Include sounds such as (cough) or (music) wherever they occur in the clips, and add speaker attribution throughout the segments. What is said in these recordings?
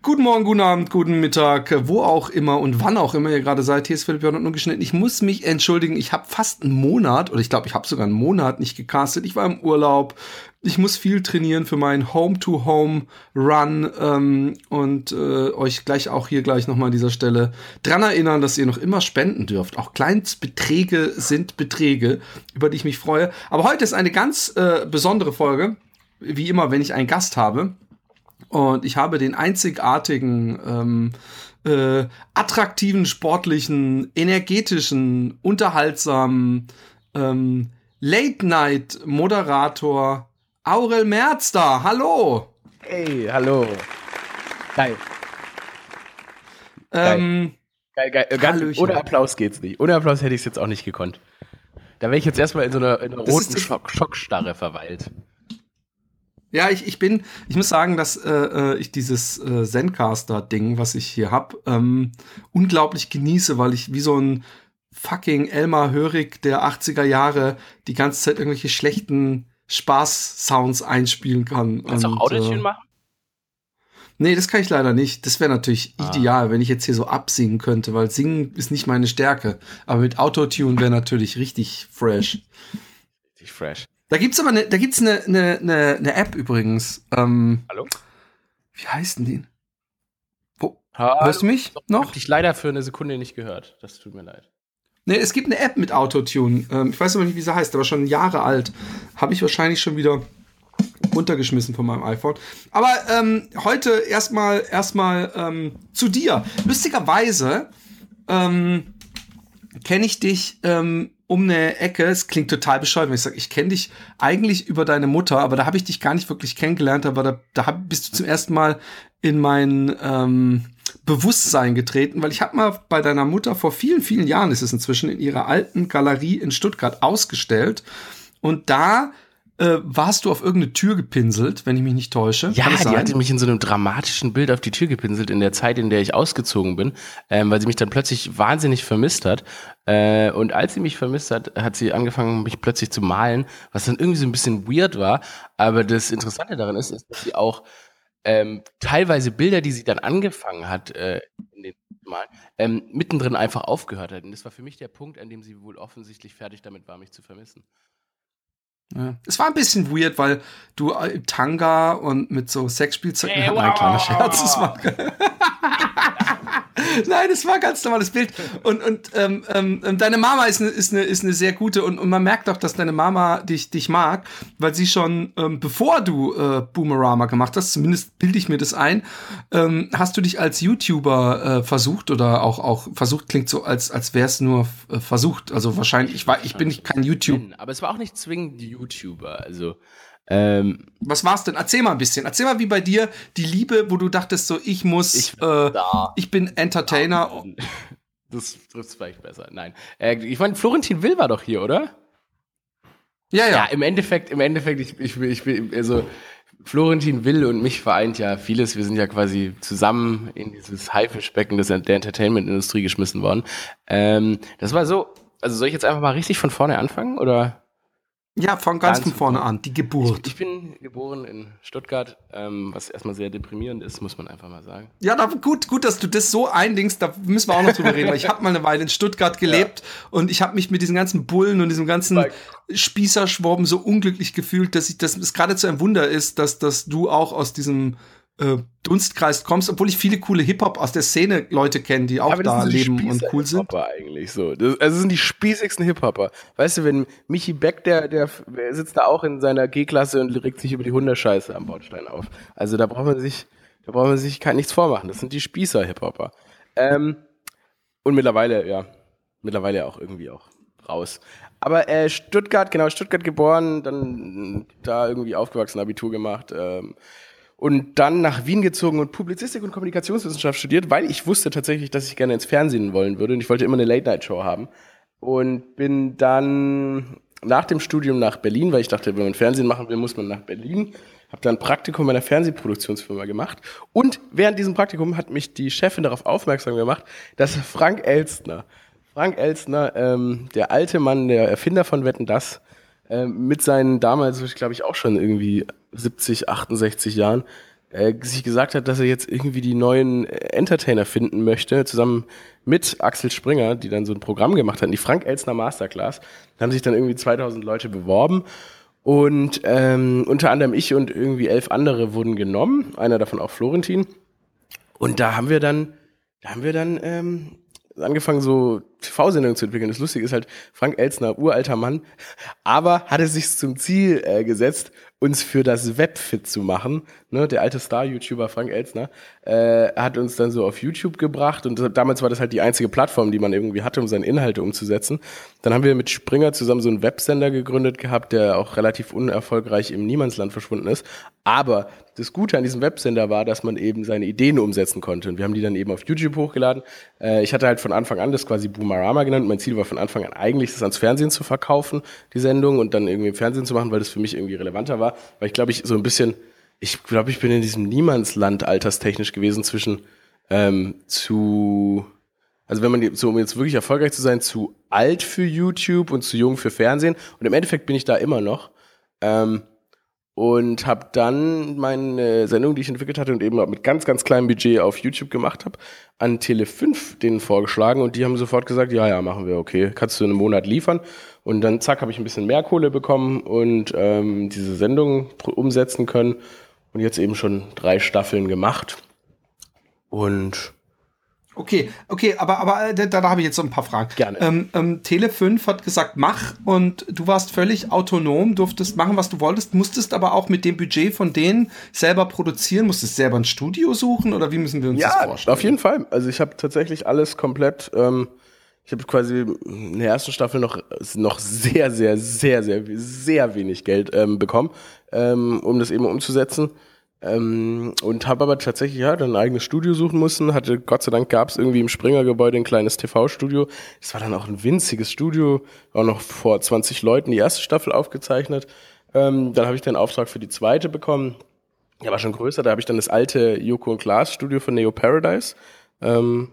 Speaker 1: Guten Morgen, guten Abend, guten Mittag, wo auch immer und wann auch immer ihr gerade seid. Hier ist Philipp Jörn und geschnitten. Ich muss mich entschuldigen, ich habe fast einen Monat, oder ich glaube, ich habe sogar einen Monat nicht gecastet. Ich war im Urlaub. Ich muss viel trainieren für meinen Home-to-Home-Run ähm, und äh, euch gleich auch hier gleich nochmal an dieser Stelle dran erinnern, dass ihr noch immer spenden dürft. Auch Kleinstbeträge sind Beträge, über die ich mich freue. Aber heute ist eine ganz äh, besondere Folge. Wie immer, wenn ich einen Gast habe. Und ich habe den einzigartigen, ähm, äh, attraktiven, sportlichen, energetischen, unterhaltsamen ähm, Late-Night-Moderator Aurel Merz da. Hallo!
Speaker 2: Hey, hallo. Geil.
Speaker 1: Ähm,
Speaker 2: geil, geil. geil. Ganz, ohne Applaus geht's nicht. Ohne Applaus hätte ich es jetzt auch nicht gekonnt. Da wäre ich jetzt erstmal in so einer, in einer roten Schock, Schockstarre verweilt.
Speaker 1: Ja, ich, ich bin, ich muss sagen, dass äh, äh ich dieses äh, Zencaster-Ding, was ich hier hab, ähm, unglaublich genieße, weil ich wie so ein fucking Elmar Hörig der 80er Jahre die ganze Zeit irgendwelche schlechten Spaß-Sounds einspielen kann.
Speaker 2: Kannst du auch Autotune äh, machen?
Speaker 1: Nee, das kann ich leider nicht. Das wäre natürlich ah. ideal, wenn ich jetzt hier so absingen könnte, weil singen ist nicht meine Stärke. Aber mit Autotune wäre natürlich richtig fresh.
Speaker 2: Richtig fresh.
Speaker 1: Da gibt's aber eine, da gibt's eine, eine, eine, eine App übrigens. Ähm,
Speaker 2: Hallo?
Speaker 1: Wie heißt denn die?
Speaker 2: Wo? Hallo? Hörst du mich noch? Ich hab dich leider für eine Sekunde nicht gehört. Das tut mir leid.
Speaker 1: Nee, es gibt eine App mit Autotune. Ähm, ich weiß aber nicht, wie sie heißt, aber schon Jahre alt. Habe ich wahrscheinlich schon wieder runtergeschmissen von meinem iPhone. Aber ähm, heute erstmal erstmal ähm, zu dir. Lustigerweise ähm, kenne ich dich ähm, um eine Ecke. Es klingt total bescheuert, wenn ich sage, ich kenne dich eigentlich über deine Mutter, aber da habe ich dich gar nicht wirklich kennengelernt. Aber da, da hab, bist du zum ersten Mal in mein ähm, Bewusstsein getreten, weil ich habe mal bei deiner Mutter vor vielen, vielen Jahren, ist es inzwischen, in ihrer alten Galerie in Stuttgart ausgestellt. Und da äh, warst du auf irgendeine Tür gepinselt, wenn ich mich nicht täusche.
Speaker 2: Ja, die hatte mich in so einem dramatischen Bild auf die Tür gepinselt in der Zeit, in der ich ausgezogen bin, ähm, weil sie mich dann plötzlich wahnsinnig vermisst hat. Äh, und als sie mich vermisst hat, hat sie angefangen, mich plötzlich zu malen, was dann irgendwie so ein bisschen weird war. Aber das Interessante daran ist, ist dass sie auch ähm, teilweise Bilder, die sie dann angefangen hat, äh, in den Malen, ähm, mittendrin einfach aufgehört hat. Und das war für mich der Punkt, an dem sie wohl offensichtlich fertig damit war, mich zu vermissen.
Speaker 1: Ja. Es war ein bisschen weird, weil du im Tanga und mit so Sexspielzeug. Hey, wow. Nein, kleiner Scherz. Das war (laughs) (laughs) Nein, es war ein ganz normales Bild. Und, und ähm, ähm, deine Mama ist eine, ist eine, ist eine sehr gute und, und man merkt auch, dass deine Mama dich, dich mag, weil sie schon, ähm, bevor du äh, Boomerama gemacht hast, zumindest bilde ich mir das ein, ähm, hast du dich als YouTuber äh, versucht oder auch, auch versucht, klingt so, als, als wäre es nur äh, versucht. Also wahrscheinlich, ich, war, ich bin nicht kein YouTube.
Speaker 2: Aber es war auch nicht zwingend YouTuber. Also
Speaker 1: ähm, Was war's denn? Erzähl mal ein bisschen. Erzähl mal, wie bei dir die Liebe, wo du dachtest, so ich muss, ich, äh, ich bin Entertainer.
Speaker 2: Das trifft vielleicht besser. Nein. Äh, ich meine, Florentin Will war doch hier, oder?
Speaker 1: Ja, ja. Ja,
Speaker 2: im Endeffekt, im Endeffekt, ich, ich, ich bin, also Florentin Will und mich vereint ja vieles. Wir sind ja quasi zusammen in dieses Haifischbecken der Entertainment-Industrie geschmissen worden. Ähm, das war so, also soll ich jetzt einfach mal richtig von vorne anfangen, oder?
Speaker 1: Ja, von ganz, ganz von vorne an, die Geburt.
Speaker 2: Ich, ich bin geboren in Stuttgart, ähm, was erstmal sehr deprimierend ist, muss man einfach mal sagen.
Speaker 1: Ja, da, gut, gut, dass du das so eindingst, da müssen wir auch noch drüber reden, weil ich habe mal eine Weile in Stuttgart gelebt ja. und ich habe mich mit diesen ganzen Bullen und diesem ganzen Spießerschworben so unglücklich gefühlt, dass ich, dass es geradezu ein Wunder ist, dass, dass du auch aus diesem äh, Dunstkreis kommst, obwohl ich viele coole Hip-Hop aus der Szene Leute kenne, die auch da leben und cool sind.
Speaker 2: Eigentlich so. Das, also das sind die spießigsten Hip-Hopper. Weißt du, wenn Michi Beck, der, der sitzt da auch in seiner G-Klasse und regt sich über die Hundescheiße am Bordstein auf. Also da braucht man sich, da braucht man sich kein, nichts vormachen. Das sind die Spießer-Hip-Hopper. Ähm, und mittlerweile, ja, mittlerweile auch irgendwie auch raus. Aber äh, Stuttgart, genau, Stuttgart geboren, dann da irgendwie aufgewachsen, Abitur gemacht, ähm, und dann nach Wien gezogen und Publizistik und Kommunikationswissenschaft studiert, weil ich wusste tatsächlich, dass ich gerne ins Fernsehen wollen würde und ich wollte immer eine Late-Night-Show haben. Und bin dann nach dem Studium nach Berlin, weil ich dachte, wenn man Fernsehen machen will, muss man nach Berlin. Habe dann ein Praktikum in einer Fernsehproduktionsfirma gemacht. Und während diesem Praktikum hat mich die Chefin darauf aufmerksam gemacht, dass Frank Elstner, Frank Elstner, ähm, der alte Mann, der Erfinder von Wetten, das, ähm, mit seinen damals, glaube ich, auch schon irgendwie 70, 68 Jahren, äh, sich gesagt hat, dass er jetzt irgendwie die neuen Entertainer finden möchte, zusammen mit Axel Springer, die dann so ein Programm gemacht hatten, die Frank Elsner Masterclass. Da haben sich dann irgendwie 2000 Leute beworben und ähm, unter anderem ich und irgendwie elf andere wurden genommen, einer davon auch Florentin. Und da haben wir dann, da haben wir dann ähm, angefangen, so TV-Sendungen zu entwickeln. Das Lustige ist halt, Frank Elsner, uralter Mann, aber hatte sich zum Ziel äh, gesetzt, uns für das Web fit zu machen. Ne, der alte Star-YouTuber Frank Elsner äh, hat uns dann so auf YouTube gebracht und damals war das halt die einzige Plattform, die man irgendwie hatte, um seine Inhalte umzusetzen. Dann haben wir mit Springer zusammen so einen Websender gegründet gehabt, der auch relativ unerfolgreich im Niemandsland verschwunden ist. Aber das Gute an diesem Websender war, dass man eben seine Ideen umsetzen konnte. Und wir haben die dann eben auf YouTube hochgeladen. Äh, ich hatte halt von Anfang an das quasi Boomerama genannt. Mein Ziel war von Anfang an eigentlich, das ans Fernsehen zu verkaufen, die Sendung, und dann irgendwie im Fernsehen zu machen, weil das für mich irgendwie relevanter war. Weil ich glaube, ich so ein bisschen, ich glaube, ich bin in diesem Niemandsland alterstechnisch gewesen zwischen ähm, zu, also wenn man so, um jetzt wirklich erfolgreich zu sein, zu alt für YouTube und zu jung für Fernsehen. Und im Endeffekt bin ich da immer noch. Ähm, und habe dann meine Sendung, die ich entwickelt hatte und eben mit ganz, ganz kleinem Budget auf YouTube gemacht habe, an Tele5 denen vorgeschlagen und die haben sofort gesagt, ja, ja, machen wir, okay, kannst du in einem Monat liefern. Und dann zack, habe ich ein bisschen mehr Kohle bekommen und ähm, diese Sendung umsetzen können und jetzt eben schon drei Staffeln gemacht. Und
Speaker 1: Okay, okay, aber, aber äh, da, da habe ich jetzt so ein paar Fragen.
Speaker 2: Gerne.
Speaker 1: Ähm, ähm, Tele5 hat gesagt, mach und du warst völlig autonom, durftest machen, was du wolltest, musstest aber auch mit dem Budget von denen selber produzieren, musstest selber ein Studio suchen oder wie müssen wir uns
Speaker 2: ja,
Speaker 1: das vorstellen?
Speaker 2: auf jeden Fall. Also ich habe tatsächlich alles komplett, ähm, ich habe quasi in der ersten Staffel noch, noch sehr, sehr, sehr, sehr, sehr wenig Geld ähm, bekommen, ähm, um das eben umzusetzen. Ähm, und habe aber tatsächlich ja dann ein eigenes Studio suchen müssen. Hatte Gott sei Dank gab es irgendwie im Springer-Gebäude ein kleines TV-Studio. Das war dann auch ein winziges Studio, auch noch vor 20 Leuten die erste Staffel aufgezeichnet. Ähm, dann habe ich den Auftrag für die zweite bekommen. Der war schon größer. Da habe ich dann das alte Joko und Klaas Studio von Neo Paradise ähm,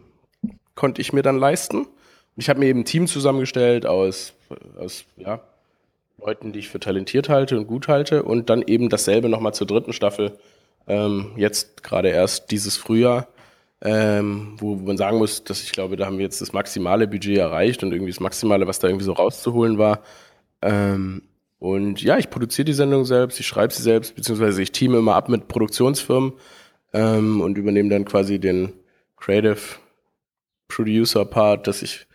Speaker 2: konnte ich mir dann leisten. Und ich habe mir eben ein Team zusammengestellt aus, aus ja, Leuten, die ich für talentiert halte und gut halte und dann eben dasselbe nochmal zur dritten Staffel ähm, jetzt gerade erst dieses Frühjahr, ähm, wo man sagen muss, dass ich glaube, da haben wir jetzt das maximale Budget erreicht und irgendwie das Maximale, was da irgendwie so rauszuholen war. Ähm, und ja, ich produziere die Sendung selbst, ich schreibe sie selbst, beziehungsweise ich teame immer ab mit Produktionsfirmen ähm, und übernehme dann quasi den Creative Producer Part, dass ich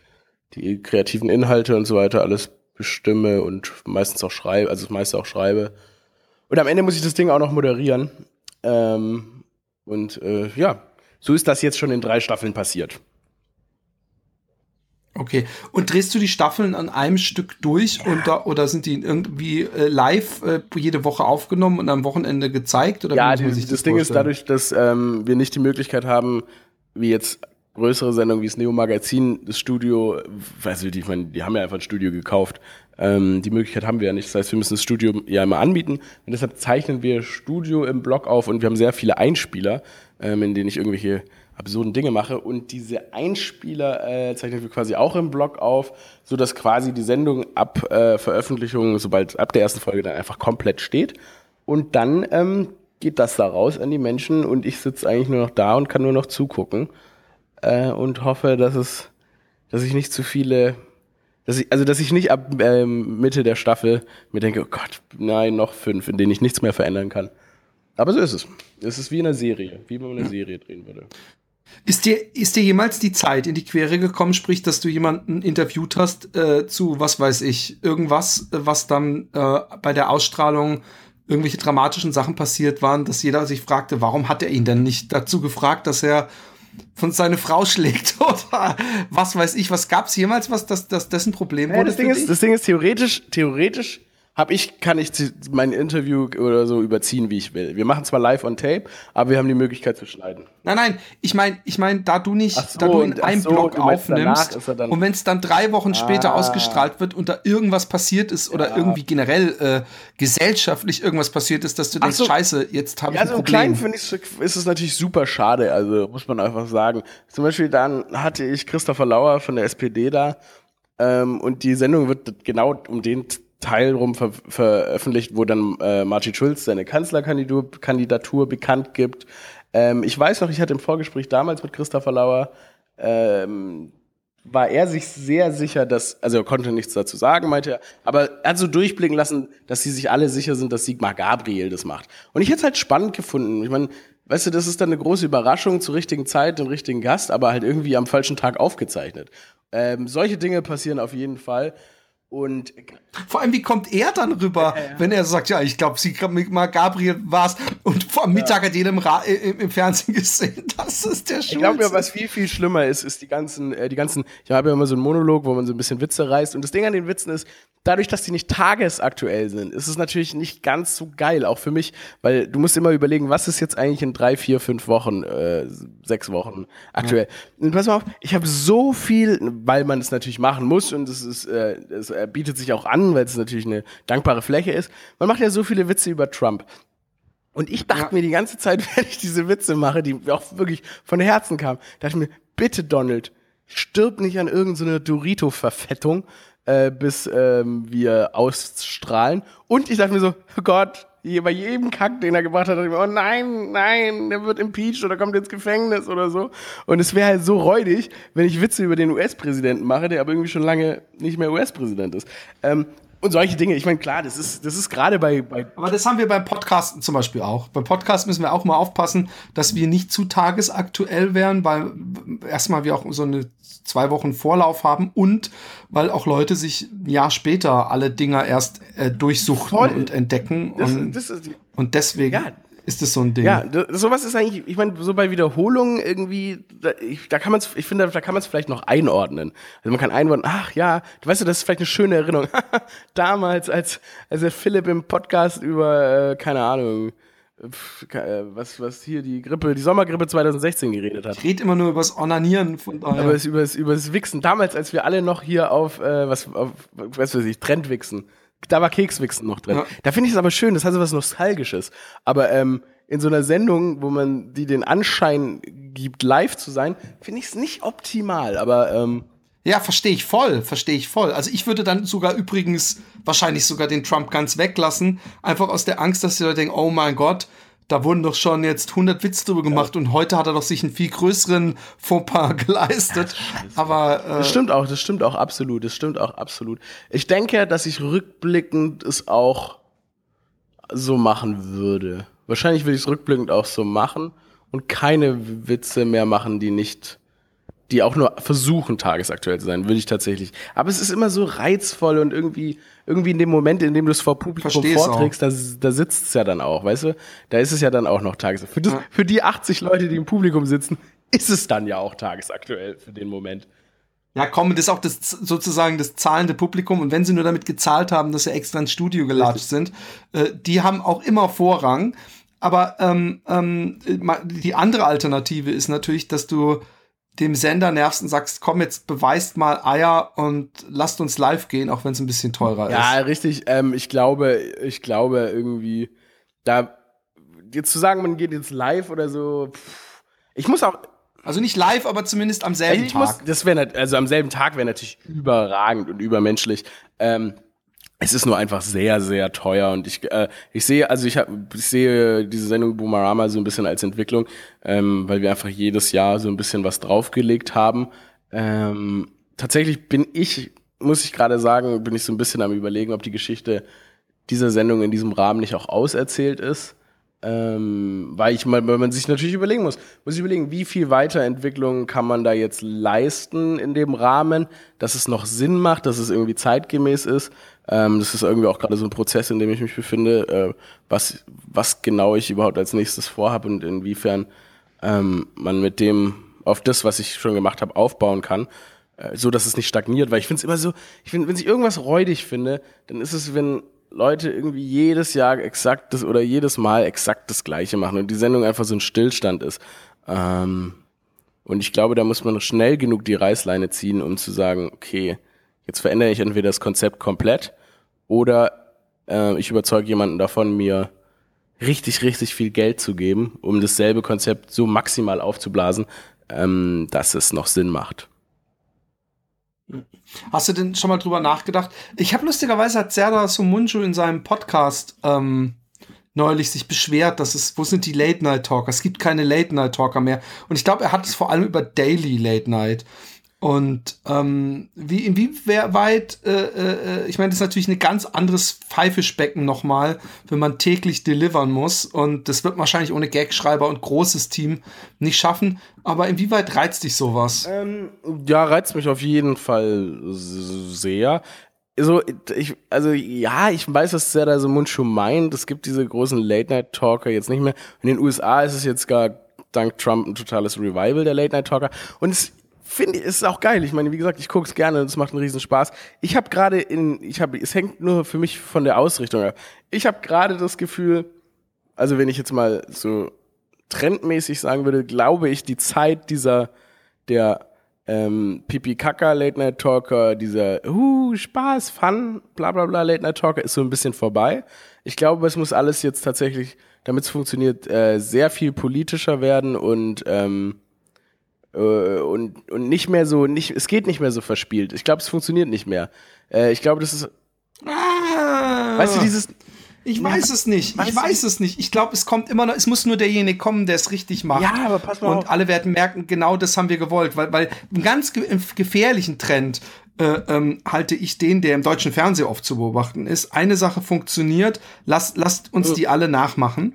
Speaker 2: die kreativen Inhalte und so weiter alles bestimme und meistens auch schreibe, also das meiste auch schreibe. Und am Ende muss ich das Ding auch noch moderieren. Ähm, und äh, ja, so ist das jetzt schon in drei Staffeln passiert.
Speaker 1: Okay. Und drehst du die Staffeln an einem Stück durch und da, oder sind die irgendwie äh, live äh, jede Woche aufgenommen und am Wochenende gezeigt? Oder
Speaker 2: ja, die, das, das Ding ist dadurch, dass ähm, wir nicht die Möglichkeit haben, wie jetzt größere Sendungen wie das Neo Magazin, das Studio, weiß ich, ich meine, die haben ja einfach ein Studio gekauft. Ähm, die Möglichkeit haben wir ja nicht. Das heißt, wir müssen das Studio ja immer anbieten. Und deshalb zeichnen wir Studio im Blog auf und wir haben sehr viele Einspieler, ähm, in denen ich irgendwelche absurden Dinge mache. Und diese Einspieler äh, zeichnen wir quasi auch im Blog auf, so dass quasi die Sendung ab äh, Veröffentlichung, sobald ab der ersten Folge dann einfach komplett steht. Und dann ähm, geht das da raus an die Menschen und ich sitze eigentlich nur noch da und kann nur noch zugucken äh, und hoffe, dass es, dass ich nicht zu viele, dass ich, also dass ich nicht ab ähm, Mitte der Staffel mir denke, oh Gott, nein, noch fünf, in denen ich nichts mehr verändern kann. Aber so ist es. Es ist wie in einer Serie, wie man eine Serie drehen würde.
Speaker 1: Ist dir, ist dir jemals die Zeit in die Quere gekommen, sprich, dass du jemanden interviewt hast äh, zu, was weiß ich, irgendwas, was dann äh, bei der Ausstrahlung irgendwelche dramatischen Sachen passiert waren, dass jeder sich fragte, warum hat er ihn denn nicht dazu gefragt, dass er von seine Frau schlägt (laughs) oder was weiß ich, was gab es jemals was, das, das dessen Problem
Speaker 2: wurde? Ja, das, Ding ist, das Ding ist theoretisch, theoretisch hab ich, kann ich mein Interview oder so überziehen, wie ich will. Wir machen zwar live on tape, aber wir haben die Möglichkeit zu schneiden.
Speaker 1: Nein, nein, ich meine, ich mein, da du nicht, so, da du in einem so, Block aufnimmst und wenn es dann drei Wochen später ah. ausgestrahlt wird und da irgendwas passiert ist oder ja. irgendwie generell äh, gesellschaftlich irgendwas passiert ist, dass du denkst, so. scheiße, jetzt habe ich ja, ein Problem.
Speaker 2: Ja, so klein finde ich, ist es natürlich super schade, also muss man einfach sagen. Zum Beispiel dann hatte ich Christopher Lauer von der SPD da ähm, und die Sendung wird genau um den Teil rum ver veröffentlicht, wo dann äh, Martin Schulz seine Kanzlerkandidatur Kandidatur bekannt gibt. Ähm, ich weiß noch, ich hatte im Vorgespräch damals mit Christopher Lauer, ähm, war er sich sehr sicher, dass, also er konnte nichts dazu sagen, meinte er, aber er hat so durchblicken lassen, dass sie sich alle sicher sind, dass Sigmar Gabriel das macht. Und ich hätte es halt spannend gefunden. Ich meine, weißt du, das ist dann eine große Überraschung zur richtigen Zeit, den richtigen Gast, aber halt irgendwie am falschen Tag aufgezeichnet. Ähm, solche Dinge passieren auf jeden Fall. Und
Speaker 1: vor allem, wie kommt er dann rüber, ja, ja. wenn er sagt, ja, ich glaube, sie mal Gabriel war's und vor Mittag ja. hat jeder im, im, im, Fernsehen (laughs) gesehen. Das ist der Schulze.
Speaker 2: Ich glaube was viel, viel schlimmer ist, ist die ganzen, äh, die ganzen, ich habe ja immer so einen Monolog, wo man so ein bisschen Witze reißt. Und das Ding an den Witzen ist, dadurch, dass die nicht tagesaktuell sind, ist es natürlich nicht ganz so geil, auch für mich, weil du musst immer überlegen, was ist jetzt eigentlich in drei, vier, fünf Wochen, äh, sechs Wochen aktuell. Und pass mal auf, ich habe so viel, weil man es natürlich machen muss und es ist, äh, es äh, bietet sich auch an, weil es natürlich eine dankbare Fläche ist. Man macht ja so viele Witze über Trump. Und ich dachte ja. mir die ganze Zeit, (laughs) wenn ich diese Witze mache, die auch wirklich von Herzen kamen, dachte ich mir, bitte Donald, stirb nicht an irgendeiner so Dorito-Verfettung, äh, bis ähm, wir ausstrahlen. Und ich dachte mir so, oh Gott, bei jedem Kack, den er gebracht hat, dachte ich mir, oh nein, nein, der wird impeached oder kommt ins Gefängnis oder so. Und es wäre halt so räudig, wenn ich Witze über den US-Präsidenten mache, der aber irgendwie schon lange nicht mehr US-Präsident ist. Ähm, und solche Dinge. Ich meine, klar, das ist, das ist gerade bei, bei.
Speaker 1: Aber das haben wir beim Podcasten zum Beispiel auch. Beim Podcast müssen wir auch mal aufpassen, dass wir nicht zu tagesaktuell werden, weil erstmal wir auch so eine zwei Wochen Vorlauf haben und weil auch Leute sich ein Jahr später alle Dinger erst äh, durchsuchen und entdecken. Das, und, das ist, und deswegen. Ja, ist das so ein Ding.
Speaker 2: Ja, sowas ist eigentlich, ich meine, so bei Wiederholungen irgendwie, da, ich, da kann man es, ich finde, da kann man es vielleicht noch einordnen. Also man kann einordnen, ach ja, du weißt du, das ist vielleicht eine schöne Erinnerung. (laughs) Damals, als, als der Philipp im Podcast über, äh, keine Ahnung, äh, was, was hier die Grippe, die Sommergrippe 2016 geredet hat.
Speaker 1: Ich rede immer nur über das Onanieren von
Speaker 2: daher. Aber über das, über das Wichsen. Damals, als wir alle noch hier auf, äh, was, auf, was weiß ich, Trendwichsen da war Kekswichsen noch drin. Ja. Da finde ich es aber schön, das hat so was Nostalgisches. Aber ähm, in so einer Sendung, wo man die den Anschein gibt, live zu sein, finde ich es nicht optimal. Aber ähm,
Speaker 1: ja, verstehe ich voll, verstehe ich voll. Also ich würde dann sogar übrigens wahrscheinlich sogar den Trump ganz weglassen, einfach aus der Angst, dass die Leute denken, oh mein Gott, da wurden doch schon jetzt 100 Witze drüber gemacht ja. und heute hat er doch sich einen viel größeren Fauxpas (laughs) geleistet. Ja, Aber
Speaker 2: äh, das stimmt auch, das stimmt auch absolut, das stimmt auch absolut. Ich denke, dass ich rückblickend es auch so machen würde. Wahrscheinlich würde ich es rückblickend auch so machen und keine Witze mehr machen, die nicht die auch nur versuchen, tagesaktuell zu sein, würde ich tatsächlich. Aber es ist immer so reizvoll und irgendwie, irgendwie in dem Moment, in dem du es vor Publikum Versteh's vorträgst, da, da sitzt es ja dann auch, weißt du? Da ist es ja dann auch noch tagesaktuell. Für, das, für die 80 Leute, die im Publikum sitzen, ist es dann ja auch tagesaktuell für den Moment.
Speaker 1: Ja, komm, das ist auch das sozusagen das zahlende Publikum. Und wenn sie nur damit gezahlt haben, dass sie extra ins Studio gelatscht sind, äh, die haben auch immer Vorrang. Aber ähm, ähm, die andere Alternative ist natürlich, dass du dem Sender nervst und sagst, komm, jetzt beweist mal Eier und lasst uns live gehen, auch wenn es ein bisschen teurer
Speaker 2: ja, ist. Ja, richtig. Ähm, ich glaube, ich glaube irgendwie, da jetzt zu sagen, man geht jetzt live oder so, pff, ich muss auch.
Speaker 1: Also nicht live, aber zumindest am selben
Speaker 2: ich
Speaker 1: Tag.
Speaker 2: Muss, das wäre also am selben Tag wäre natürlich überragend und übermenschlich. Ähm, es ist nur einfach sehr, sehr teuer und ich, äh, ich sehe, also ich, hab, ich sehe diese Sendung Boomerama so ein bisschen als Entwicklung, ähm, weil wir einfach jedes Jahr so ein bisschen was draufgelegt haben. Ähm, tatsächlich bin ich, muss ich gerade sagen, bin ich so ein bisschen am überlegen, ob die Geschichte dieser Sendung in diesem Rahmen nicht auch auserzählt ist. Ähm, weil ich mal, weil man sich natürlich überlegen muss, muss ich überlegen, wie viel Weiterentwicklung kann man da jetzt leisten in dem Rahmen, dass es noch Sinn macht, dass es irgendwie zeitgemäß ist. Ähm, das ist irgendwie auch gerade so ein Prozess, in dem ich mich befinde, äh, was, was genau ich überhaupt als nächstes vorhabe und inwiefern ähm, man mit dem auf das, was ich schon gemacht habe, aufbauen kann, äh, so dass es nicht stagniert. Weil ich finde es immer so, ich finde, wenn ich irgendwas räudig finde, dann ist es, wenn Leute irgendwie jedes Jahr exakt das oder jedes Mal exakt das Gleiche machen und die Sendung einfach so ein Stillstand ist. Ähm, und ich glaube, da muss man schnell genug die Reißleine ziehen, um zu sagen, okay, jetzt verändere ich entweder das Konzept komplett oder äh, ich überzeuge jemanden davon, mir richtig, richtig viel Geld zu geben, um dasselbe Konzept so maximal aufzublasen, ähm, dass es noch Sinn macht.
Speaker 1: Hast du denn schon mal drüber nachgedacht? Ich habe lustigerweise hat Serdar Sumunju in seinem Podcast ähm, neulich sich beschwert, dass es, wo sind die Late Night Talker? Es gibt keine Late Night Talker mehr. Und ich glaube, er hat es vor allem über Daily Late Night. Und ähm, wie inwieweit, äh, äh, ich meine, das ist natürlich ein ganz anderes Pfeifischbecken nochmal, wenn man täglich delivern muss. Und das wird wahrscheinlich ohne Gagschreiber und großes Team nicht schaffen. Aber inwieweit reizt dich sowas?
Speaker 2: Ähm, ja, reizt mich auf jeden Fall sehr. So, ich, also ja, ich weiß, was der da so Mundschuh meint. Es gibt diese großen Late-Night-Talker jetzt nicht mehr. In den USA ist es jetzt gar dank Trump ein totales Revival der Late-Night-Talker. Und es finde ist auch geil. Ich meine, wie gesagt, ich gucke es gerne und es macht einen riesen Spaß. Ich habe gerade in, ich habe, es hängt nur für mich von der Ausrichtung ab. Ich habe gerade das Gefühl, also wenn ich jetzt mal so trendmäßig sagen würde, glaube ich, die Zeit dieser, der ähm, Pipi Kaka Late Night Talker, dieser uh, Spaß, Fun, bla bla bla Late Night Talker ist so ein bisschen vorbei. Ich glaube, es muss alles jetzt tatsächlich, damit es funktioniert, äh, sehr viel politischer werden und ähm, äh, und, und nicht mehr so, nicht, es geht nicht mehr so verspielt. Ich glaube, es funktioniert nicht mehr. Äh, ich glaube, das ist.
Speaker 1: Ah,
Speaker 2: weißt du, dieses.
Speaker 1: Ich weiß es nicht. Ich weiß es nicht. Ich glaube, es kommt immer noch, es muss nur derjenige kommen, der es richtig macht.
Speaker 2: Ja, aber pass mal
Speaker 1: Und
Speaker 2: auf.
Speaker 1: alle werden merken, genau das haben wir gewollt, weil, weil einen ganz ge gefährlichen Trend äh, ähm, halte ich den, der im deutschen Fernsehen oft zu beobachten ist. Eine Sache funktioniert, lasst, lasst uns die alle nachmachen.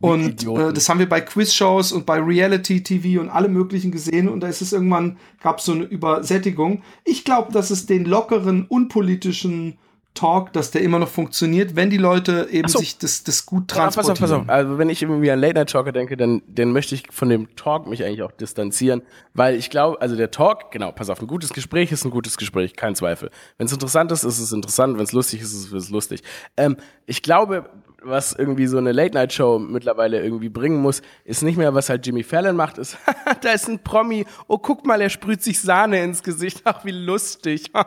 Speaker 1: Und äh, das haben wir bei Quizshows und bei Reality TV und alle möglichen gesehen. Und da ist es irgendwann, gab es so eine Übersättigung. Ich glaube, dass es den lockeren, unpolitischen Talk, dass der immer noch funktioniert, wenn die Leute eben
Speaker 2: so.
Speaker 1: sich das, das gut
Speaker 2: Ja, pass auf, pass
Speaker 1: transportieren.
Speaker 2: auf. Also wenn ich irgendwie an Late Night Talker denke, dann, dann möchte ich von dem Talk mich eigentlich auch distanzieren, weil ich glaube, also der Talk, genau, pass auf, ein gutes Gespräch ist ein gutes Gespräch, kein Zweifel. Wenn es interessant ist, ist es interessant, wenn es lustig ist, ist es lustig. Ähm, ich glaube, was irgendwie so eine Late-Night-Show mittlerweile irgendwie bringen muss, ist nicht mehr, was halt Jimmy Fallon macht, ist, (laughs) da ist ein Promi, oh, guck mal, er sprüht sich Sahne ins Gesicht, ach, wie lustig. (laughs)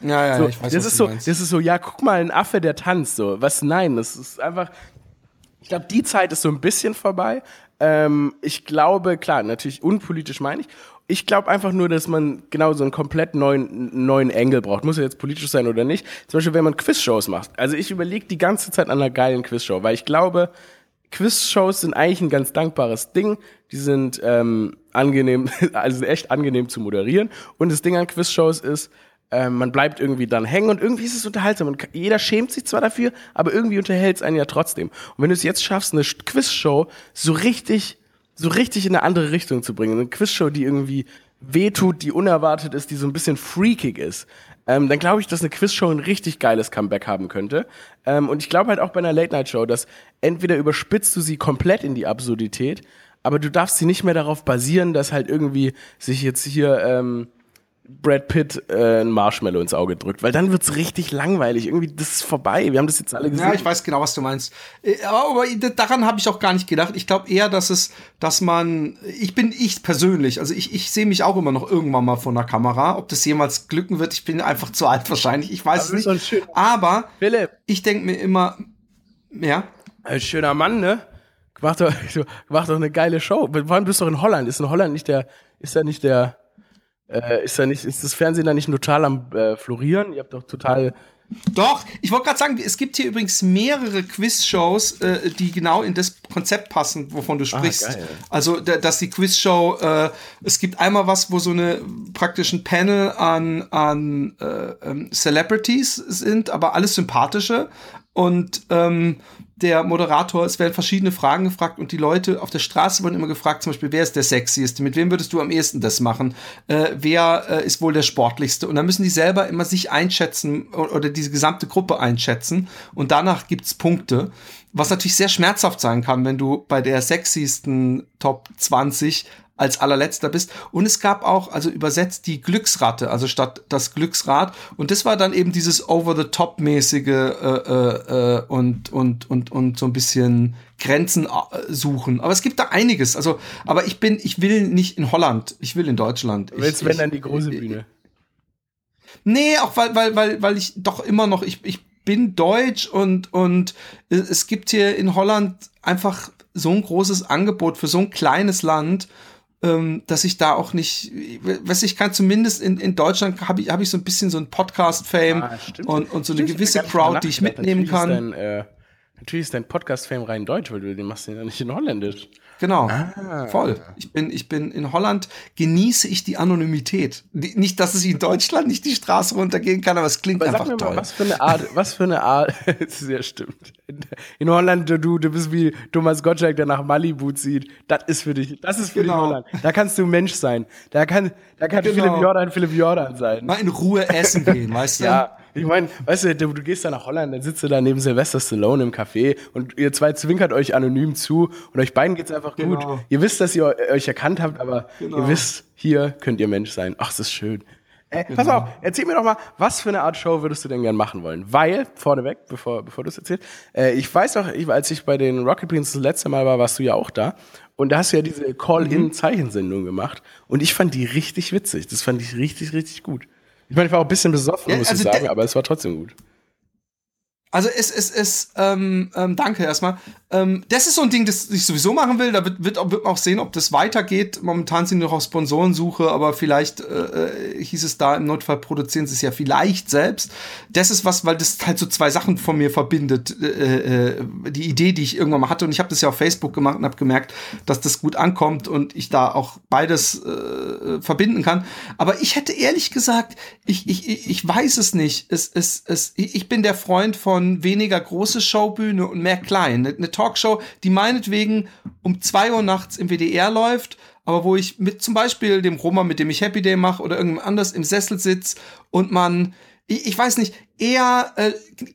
Speaker 1: Ja, ja,
Speaker 2: so,
Speaker 1: ich weiß,
Speaker 2: das
Speaker 1: was
Speaker 2: ist
Speaker 1: du
Speaker 2: so,
Speaker 1: meinst.
Speaker 2: das ist so, ja, guck mal, ein Affe, der tanzt, so. Was, nein, das ist einfach, ich glaube, die Zeit ist so ein bisschen vorbei. Ähm, ich glaube, klar, natürlich unpolitisch meine ich. Ich glaube einfach nur, dass man genau so einen komplett neuen, neuen Angle braucht. Muss ja jetzt politisch sein oder nicht. Zum Beispiel, wenn man Quizshows macht. Also ich überlege die ganze Zeit an einer geilen Quizshow, weil ich glaube, Quizshows sind eigentlich ein ganz dankbares Ding. Die sind ähm, angenehm, (laughs) also echt angenehm zu moderieren. Und das Ding an Quizshows ist, ähm, man bleibt irgendwie dann hängen und irgendwie ist es unterhaltsam. Und jeder schämt sich zwar dafür, aber irgendwie unterhält es einen ja trotzdem. Und wenn du es jetzt schaffst, eine Quizshow so richtig, so richtig in eine andere Richtung zu bringen, eine Quizshow, die irgendwie wehtut, die unerwartet ist, die so ein bisschen freakig ist, ähm, dann glaube ich, dass eine Quizshow ein richtig geiles Comeback haben könnte. Ähm, und ich glaube halt auch bei einer Late-Night-Show, dass entweder überspitzt du sie komplett in die Absurdität, aber du darfst sie nicht mehr darauf basieren, dass halt irgendwie sich jetzt hier ähm, Brad Pitt äh, ein Marshmallow ins Auge drückt, weil dann wird's richtig langweilig. Irgendwie, das ist vorbei. Wir haben das jetzt alle gesehen.
Speaker 1: Ja, ich weiß genau, was du meinst. Äh, Aber daran habe ich auch gar nicht gedacht. Ich glaube eher, dass es, dass man, ich bin ich persönlich, also ich, ich sehe mich auch immer noch irgendwann mal vor einer Kamera. Ob das jemals glücken wird, ich bin einfach zu alt wahrscheinlich. Ich weiß
Speaker 2: Aber
Speaker 1: es nicht.
Speaker 2: schöner-
Speaker 1: Aber
Speaker 2: Philipp,
Speaker 1: ich denke mir immer, ja.
Speaker 2: ein schöner Mann, ne? Mach doch, (laughs) mach doch eine geile Show. Wann bist du doch in Holland? Ist in Holland nicht der, ist da nicht der, äh, ist da nicht, ist das Fernsehen da nicht total am äh, florieren? Ihr habt doch total,
Speaker 1: Doch, ich wollte gerade sagen, es gibt hier übrigens mehrere Quizshows, äh, die genau in das Konzept passen, wovon du sprichst.
Speaker 2: geil.
Speaker 1: Also, da, dass die Quizshow, äh, es gibt einmal was, wo so eine praktisch ein Panel an, an äh, ähm, Celebrities sind, aber alles sympathische. Und ähm, der Moderator, es werden verschiedene Fragen gefragt und die Leute auf der Straße wurden immer gefragt, zum Beispiel, wer ist der sexieste? Mit wem würdest du am ehesten das machen? Äh, wer äh, ist wohl der sportlichste? Und dann müssen die selber immer sich einschätzen oder diese gesamte Gruppe einschätzen und danach gibt's Punkte. Was natürlich sehr schmerzhaft sein kann, wenn du bei der sexiesten Top 20 als allerletzter bist. Und es gab auch, also übersetzt die Glücksratte, also statt das Glücksrad. Und das war dann eben dieses Over-the-Top-mäßige äh, äh, äh, und, und, und, und so ein bisschen Grenzen äh, suchen. Aber es gibt da einiges. Also, aber ich bin, ich will nicht in Holland, ich will in Deutschland.
Speaker 2: Willst wenn
Speaker 1: ich,
Speaker 2: dann die große Bühne.
Speaker 1: Nee, auch weil, weil, weil, weil ich doch immer noch, ich, ich bin deutsch und, und es gibt hier in Holland einfach so ein großes Angebot für so ein kleines Land. Ähm, dass ich da auch nicht, was ich kann zumindest in, in Deutschland habe ich, hab ich so ein bisschen so ein Podcast-Fame
Speaker 2: Ah,
Speaker 1: und, und so eine
Speaker 2: Stimmt,
Speaker 1: gewisse Crowd, die ich mitnehmen kann.
Speaker 2: Ist dein, äh, natürlich ist dein Podcast-Fame rein deutsch, weil du den machst ja nicht in Holländisch.
Speaker 1: Genau.
Speaker 2: Ah.
Speaker 1: Voll. Ich bin, ich bin in Holland, genieße ich die Anonymität. Die, nicht, dass ich in Deutschland nicht die Straße runtergehen kann, aber es klingt
Speaker 2: Aber
Speaker 1: einfach toll.
Speaker 2: mal, was für eine Art, was für eine Art, (laughs) sehr stimmt. In Holland, du, du bist wie Thomas Gottschalk, der nach Malibu zieht. Das ist für dich, das ist für dich
Speaker 1: Genau.
Speaker 2: Holland. Da kannst du Mensch sein. Da kann, da kann
Speaker 1: Genau.
Speaker 2: Philipp Jordan Philipp Jordan sein.
Speaker 1: Mal in Ruhe essen gehen, weißt du?
Speaker 2: Ja, ich meine, weißt du, du, du gehst da nach Holland, dann sitzt du da neben Sylvester Stallone im Café und ihr zwei zwinkert euch anonym zu und euch beiden geht's einfach
Speaker 1: Genau.
Speaker 2: gut. Ihr wisst, dass ihr eu- euch erkannt habt, aber
Speaker 1: Genau.
Speaker 2: ihr wisst, hier könnt ihr Mensch sein. Ach, das ist schön. Äh,
Speaker 1: Genau.
Speaker 2: Pass auf, erzähl mir doch mal, was für eine Art Show würdest du denn gern machen wollen? Weil, vorneweg, bevor, bevor du es erzählst, äh, ich weiß doch, ich, als ich bei den Rocket Beans das letzte Mal war, warst du ja auch da. Und da hast du ja diese. Call-In-Zeichensendung gemacht. Und ich fand die richtig witzig. Das fand ich richtig, richtig gut. Ich meine, ich war auch ein bisschen besoffen,
Speaker 1: Ja,
Speaker 2: muss
Speaker 1: also
Speaker 2: ich sagen, aber es war trotzdem gut.
Speaker 1: Also es es es ähm, ähm, danke erstmal. Ähm, das ist so ein Ding, das ich sowieso machen will. Da wird, wird, wird man auch sehen, ob das weitergeht. Momentan sind wir noch auf Sponsorensuche, aber vielleicht äh, äh, hieß es da im Notfall produzieren sie es ja vielleicht selbst. Das ist was, weil das halt so zwei Sachen von mir verbindet. Äh, äh, die Idee, die ich irgendwann mal hatte und ich habe das ja auf Facebook gemacht und habe gemerkt, dass das gut ankommt und ich da auch beides äh, verbinden kann. Aber ich hätte ehrlich gesagt, ich, ich, ich weiß es nicht. Es, es, es, ich bin der Freund von weniger große Showbühne und mehr klein. Eine, Talkshow, die meinetwegen um zwei Uhr nachts im WDR läuft, aber wo ich mit zum Beispiel dem Roma, mit dem ich Happy Day mache oder irgendjemand anders im Sessel sitz und man, ich, ich weiß nicht, eher äh,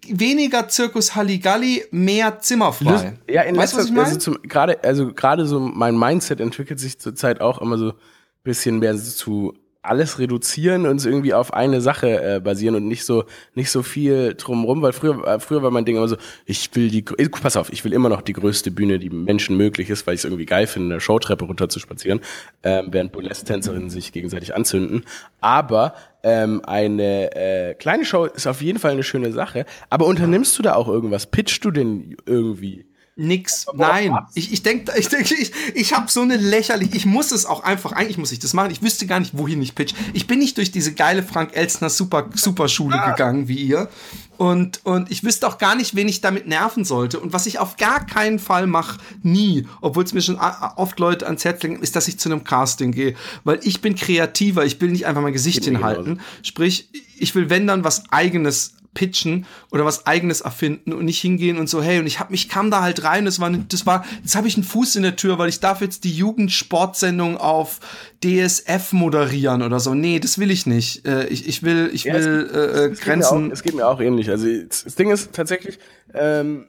Speaker 1: weniger Zirkus Halligalli, mehr zimmerfrei.
Speaker 2: Ja, in
Speaker 1: weißt du, was ich
Speaker 2: letzter,
Speaker 1: meine?
Speaker 2: also gerade, also gerade so mein Mindset entwickelt sich zurzeit auch immer so ein bisschen mehr zu alles reduzieren und so irgendwie auf eine Sache äh, basieren und nicht so nicht so viel drumrum, weil früher äh, früher war mein Ding immer so, ich will die pass auf, ich will immer noch die größte Bühne, die Menschen möglich ist, weil ich es irgendwie geil finde, eine Showtreppe runter zu spazieren, ähm, während Burlesque-Tänzerinnen sich gegenseitig anzünden, aber ähm, eine äh, kleine Show ist auf jeden Fall eine schöne Sache, aber unternimmst du da auch irgendwas? Pitchst du denn irgendwie?
Speaker 1: Nix. Nein. Ich, ich denke, ich, denk, ich, ich habe so eine lächerliche. Ich muss es auch einfach, eigentlich muss ich das machen. Ich wüsste gar nicht, wohin ich pitch. Ich bin nicht durch diese geile Frank Elstner Super, Superschule gegangen wie ihr. Und, und ich wüsste auch gar nicht, wen ich damit nerven sollte. Und was ich auf gar keinen Fall mache, nie, obwohl es mir schon oft Leute ans Herz legen, ist, dass ich zu einem Casting gehe. Weil ich bin kreativer, ich will nicht einfach mein Gesicht hinhalten. Sprich, ich will, wenn dann was eigenes pitchen oder was eigenes erfinden und nicht hingehen und so hey und ich hab mich kam da halt rein das war ne- das war jetzt habe ich einen Fuß in der Tür weil ich darf jetzt die Jugendsportsendung auf DSF moderieren oder so. Nee das will ich nicht. Äh, ich, ich will ich
Speaker 2: Ja, es
Speaker 1: will
Speaker 2: geht-
Speaker 1: äh, äh,
Speaker 2: Es geht,
Speaker 1: Grenzen
Speaker 2: auch, es geht mir auch ähnlich. Also das das Ding ist tatsächlich, ähm,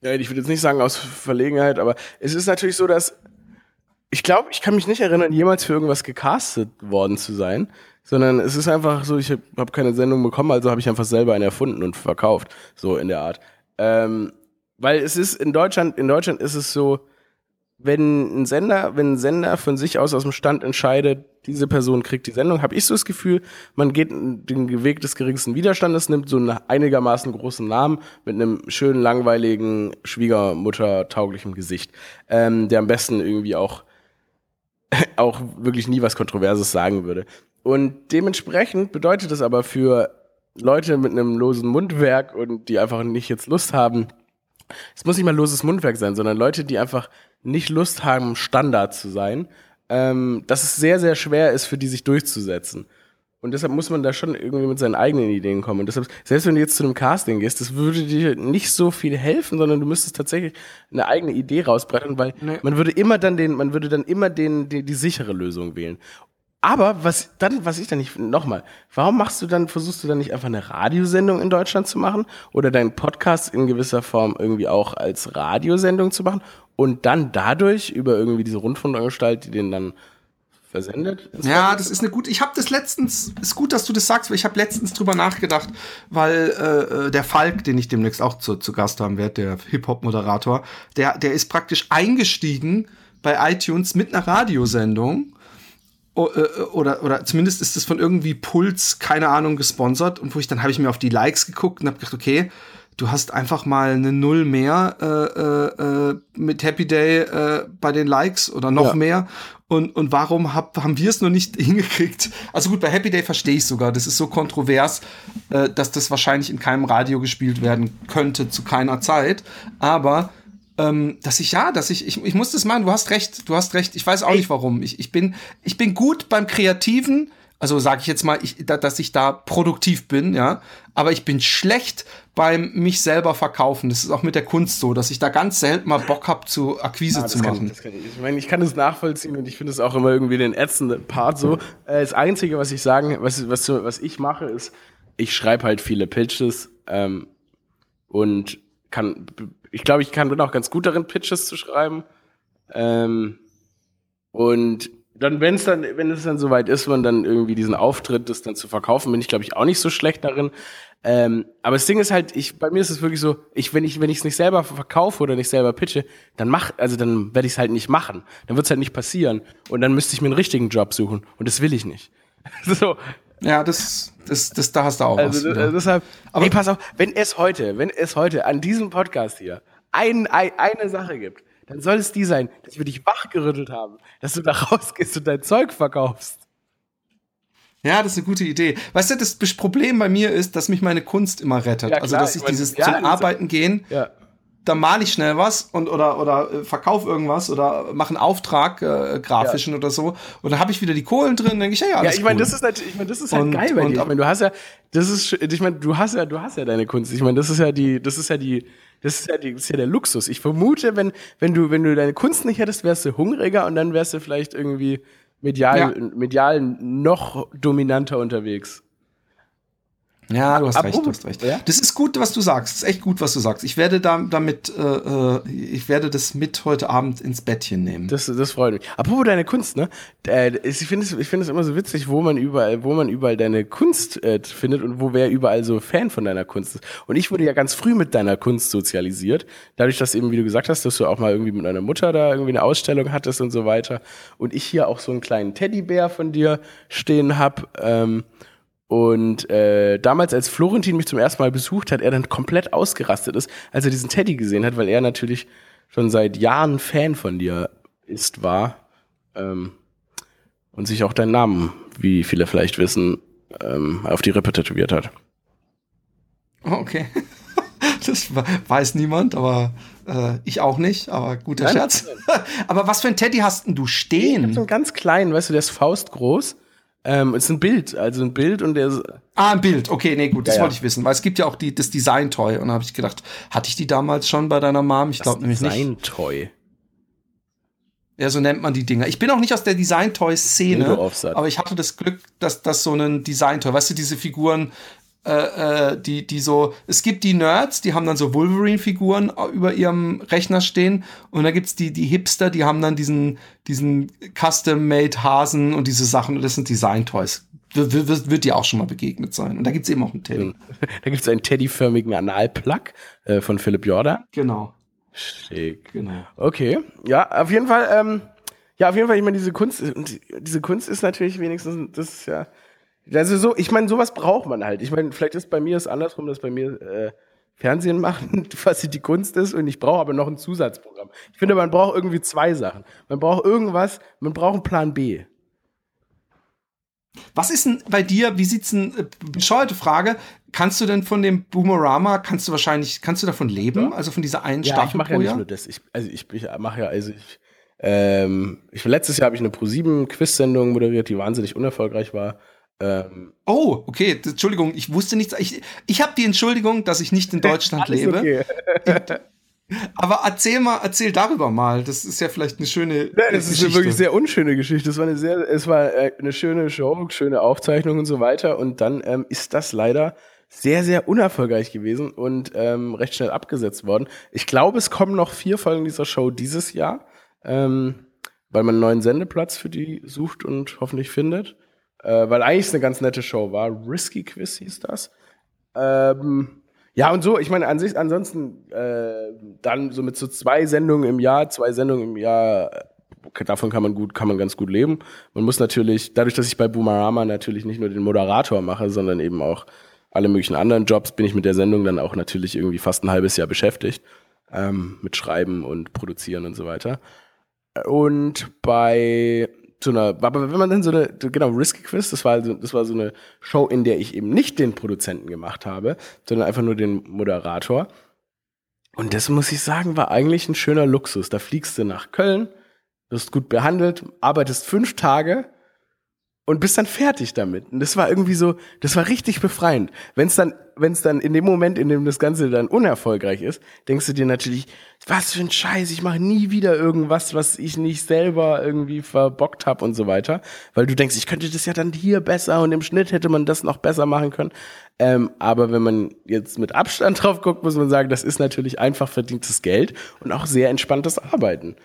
Speaker 2: ja, ich würde jetzt nicht sagen aus Verlegenheit, aber es ist natürlich so, dass ich glaube, ich kann mich nicht erinnern, jemals für irgendwas gecastet worden zu sein, sondern es ist einfach so, ich habe hab keine Sendung bekommen, also habe ich einfach selber eine erfunden und verkauft, so in der Art. Ähm, weil es ist in Deutschland, in Deutschland ist es so, wenn ein Sender, wenn ein Sender von sich aus aus dem Stand entscheidet, diese Person kriegt die Sendung, habe ich so das Gefühl, man geht den Weg des geringsten Widerstandes, nimmt so einen einigermaßen großen Namen mit einem schönen, langweiligen, Schwiegermutter-tauglichen Gesicht, ähm, der am besten irgendwie auch (laughs) auch wirklich nie was Kontroverses sagen würde. Und dementsprechend bedeutet es aber für Leute mit einem losen Mundwerk und die einfach nicht jetzt Lust haben, es muss nicht mal loses Mundwerk sein, sondern Leute, die einfach nicht Lust haben, Standard zu sein, ähm, dass es sehr, sehr schwer ist, für die sich durchzusetzen. Und deshalb muss man da schon irgendwie mit seinen eigenen Ideen kommen. Und deshalb, selbst wenn du jetzt zu einem Casting gehst, das würde dir nicht so viel helfen, sondern du müsstest tatsächlich eine eigene Idee rausbrettern, weil
Speaker 1: Nee.
Speaker 2: man würde immer dann den, man würde dann immer den, die, die sichere Lösung wählen. Aber was dann, was ich dann nicht, nochmal, warum machst du dann, versuchst du dann nicht einfach eine Radiosendung in Deutschland zu machen oder deinen Podcast in gewisser Form irgendwie auch als Radiosendung zu machen und dann dadurch über irgendwie diese Rundfunkanstalt, die den dann versendet?
Speaker 1: Ja, das ist eine gute. Ich habe das letztens. Ist gut, dass du das sagst, weil ich habe letztens drüber nachgedacht, weil äh, äh, der Falk, den ich demnächst auch zu, zu Gast haben werde, der Hip-Hop-Moderator, der, der ist praktisch eingestiegen bei iTunes mit einer Radiosendung. O- äh, Oder, oder zumindest ist es von irgendwie Puls, keine Ahnung, gesponsert. Und wo ich dann habe ich mir auf die Likes geguckt und habe gedacht, okay, du hast einfach mal eine Null mehr äh, äh, äh, mit Happy Day äh, bei den Likes oder noch
Speaker 2: Ja.
Speaker 1: mehr. Und, und warum hab, haben wir es noch nicht (laughs) hingekriegt? Also gut, bei Happy Day verstehe ich sogar. Das ist so kontrovers, äh, dass das wahrscheinlich in keinem Radio gespielt werden könnte zu keiner Zeit. Aber ähm, dass ich ja, dass ich, ich, ich muss das machen. Du hast recht, du hast recht. Ich weiß auch nicht warum. Ich, ich bin, ich bin gut beim Kreativen. Also sage ich jetzt mal, ich, da, dass ich da produktiv bin, ja. Aber ich bin schlecht beim mich selber verkaufen. Das ist auch mit der Kunst so, dass ich da ganz selten mal Bock habe, zu Akquise ah, zu machen.
Speaker 2: Ich, ich. ich meine, ich kann das nachvollziehen und ich finde es auch immer irgendwie den ätzenden Part so. Äh, das Einzige, was ich sagen, was, was, was ich mache, ist, ich schreibe halt viele Pitches ähm, und kann ich glaube, ich kann bin auch ganz gut darin, Pitches zu schreiben. Ähm, und dann, wenn es dann, wenn es dann soweit ist, man dann irgendwie diesen Auftritt, das dann zu verkaufen, bin ich, glaube ich, auch nicht so schlecht darin. Ähm, aber das Ding ist halt, ich, bei mir ist es wirklich so, ich, wenn ich, wenn ich es nicht selber verkaufe oder nicht selber pitche, dann mach, also dann werde ich es halt nicht machen. Dann wird es halt nicht passieren. Und dann müsste ich mir einen richtigen Job suchen. Und das will ich nicht. (laughs)
Speaker 1: so. Ja, das, das, das, da hast du auch
Speaker 2: also, was. Also deshalb, aber ey, pass auf, wenn es heute, wenn es heute an diesem Podcast hier ein, ein, eine Sache gibt, dann soll es die sein, dass wir dich wachgerüttelt haben, dass du da rausgehst und dein Zeug verkaufst.
Speaker 1: Ja, das ist eine gute Idee. Weißt du, das Problem bei mir ist, dass mich meine Kunst immer rettet. Ja, also, dass ich, ich dieses ja, zum Arbeiten gehen, ja da male ich schnell was und oder oder äh, verkauf irgendwas oder mache einen Auftrag äh, grafischen ja. oder so und dann habe ich wieder die Kohlen drin, denke ich, ja, ja,
Speaker 2: Ja, ich meine, cool. das ist natürlich, ich meine, das ist halt und, geil bei dir. Ich meine, du hast ja das ist ich meine, du hast ja du hast ja deine Kunst. Ich meine, das ist ja die das ist ja die das ist ja, die, das ist ja der Luxus. Ich vermute, wenn, wenn du, wenn du deine Kunst nicht hättest, wärst du hungriger und dann wärst du vielleicht irgendwie medial, ja. medial noch dominanter unterwegs.
Speaker 1: Ja, du hast Apropos, recht, du hast recht. Ja? Das ist gut, was du sagst. Das ist echt gut, was du sagst. Ich werde da, damit, äh, äh, ich werde das mit heute Abend ins Bettchen nehmen.
Speaker 2: Das, das freut mich. Apropos deine Kunst, ne? Äh, ich finde es, ich finde es immer so witzig, wo man überall, wo man überall deine Kunst äh, findet und wo wer überall so Fan von deiner Kunst ist. Und ich wurde ja ganz früh mit deiner Kunst sozialisiert. Dadurch, dass eben, wie du gesagt hast, dass du auch mal irgendwie mit deiner Mutter da irgendwie eine Ausstellung hattest und so weiter. Und ich hier auch so einen kleinen Teddybär von dir stehen hab. Ähm, und äh, damals, als Florentin mich zum ersten Mal besucht hat, er dann komplett ausgerastet ist, als er diesen Teddy gesehen hat, weil er natürlich schon seit Jahren Fan von dir ist, war. Ähm, und sich auch deinen Namen, wie viele vielleicht wissen, ähm, auf die Rippe tätowiert hat.
Speaker 1: Okay. (laughs) Das weiß niemand, aber äh, ich auch nicht, aber guter Scherz. (laughs) aber was für ein Teddy hast denn du stehen? Ich
Speaker 2: hab so einen ganz kleinen, weißt du, der ist faustgroß. Ähm, es ist ein Bild, also ein Bild und der.
Speaker 1: Ah, ein Bild. Okay, nee, gut, das ja, wollte ich wissen, weil es gibt ja auch die, das Design-Toy und da habe ich gedacht, hatte ich die damals schon bei deiner Mom? Ich glaube nämlich nicht.
Speaker 2: Design-Toy.
Speaker 1: Ja, so nennt man die Dinger. Ich bin auch nicht aus der Design-Toy-Szene, aber ich hatte das Glück, dass das so ein Design-Toy, weißt du, diese Figuren, äh, äh, die, die so, es gibt die Nerds, die haben dann so Wolverine-Figuren über ihrem Rechner stehen und dann gibt's die, die Hipster, die haben dann diesen, diesen Custom-Made Hasen und diese Sachen und das sind Design-Toys. W wird dir auch schon mal begegnet sein. Und da gibt's eben auch einen Teddy. (laughs)
Speaker 2: Da gibt's einen teddyförmigen Analplug äh, von Philipp Jordan.
Speaker 1: Genau.
Speaker 2: Schick. Genau. Okay. Ja, auf jeden Fall, ähm, ja, auf jeden Fall, ich meine, diese Kunst, diese Kunst ist natürlich wenigstens, das ist ja, also so, ich meine, sowas braucht man halt. Ich meine, vielleicht ist bei mir es andersrum, dass bei mir äh, Fernsehen machen (laughs) quasi die Kunst ist und ich brauche aber noch ein Zusatzprogramm. Ich finde, man braucht irgendwie zwei Sachen. Man braucht irgendwas, man braucht einen Plan B.
Speaker 1: Was ist denn bei dir, wie sieht's denn, äh, bescheuerte Frage, kannst du denn von dem Boomerama, kannst du wahrscheinlich, kannst du davon leben? Ja. Also von dieser einen ja, Staffel
Speaker 2: ich mache ja nicht nur das. Ich, also ich, ich mache ja, also ich, ähm, ich, letztes Jahr habe ich eine Pro7 Quiz-Sendung moderiert, die wahnsinnig unerfolgreich war.
Speaker 1: Ähm, oh, okay, Entschuldigung, ich wusste nichts. Ich, ich habe die Entschuldigung, dass ich nicht in (laughs) Deutschland lebe. Okay. Aber erzähl mal, erzähl darüber mal. Das ist ja vielleicht eine schöne.
Speaker 2: Nein, das ist eine wirklich sehr unschöne Geschichte. Es war eine sehr, es war äh, eine schöne Show, schöne Aufzeichnung und so weiter. Und dann ähm, ist das leider sehr, sehr unerfolgreich gewesen und ähm, recht schnell abgesetzt worden. Ich glaube, es kommen noch vier Folgen dieser Show dieses Jahr, ähm, weil man einen neuen Sendeplatz für die sucht und hoffentlich findet äh, weil eigentlich es eine ganz nette Show war. Risky Quiz hieß das. Ähm, ja, und so, ich meine, an sich, ansonsten, äh, dann so mit so zwei Sendungen im Jahr, zwei Sendungen im Jahr, okay, davon kann man gut, kann man ganz gut leben. Man muss natürlich, dadurch, dass ich bei Boomerama natürlich nicht nur den Moderator mache, sondern eben auch alle möglichen anderen Jobs, bin ich mit der Sendung dann auch natürlich irgendwie fast ein halbes Jahr beschäftigt. Ähm, mit Schreiben und Produzieren und so weiter. Und bei so einer, aber wenn man dann so eine, genau, Risky Quiz, das war, also, das war so eine Show, in der ich eben nicht den Produzenten gemacht habe, sondern einfach nur den Moderator. Und das muss ich sagen, war eigentlich ein schöner Luxus. Da fliegst du nach Köln, wirst gut behandelt, arbeitest fünf Tage und bist dann fertig damit. Und das war irgendwie so, das war richtig befreiend. Wenn es dann, wenn es dann in dem Moment, in dem das Ganze dann unerfolgreich ist, denkst du dir natürlich, was für ein Scheiß, ich mache nie wieder irgendwas, was ich nicht selber irgendwie verbockt habe und so weiter. Weil du denkst, ich könnte das ja dann hier besser und im Schnitt hätte man das noch besser machen können. Ähm, aber wenn man jetzt mit Abstand (laughs) drauf guckt, muss man sagen, das ist natürlich einfach verdientes Geld und auch sehr entspanntes Arbeiten.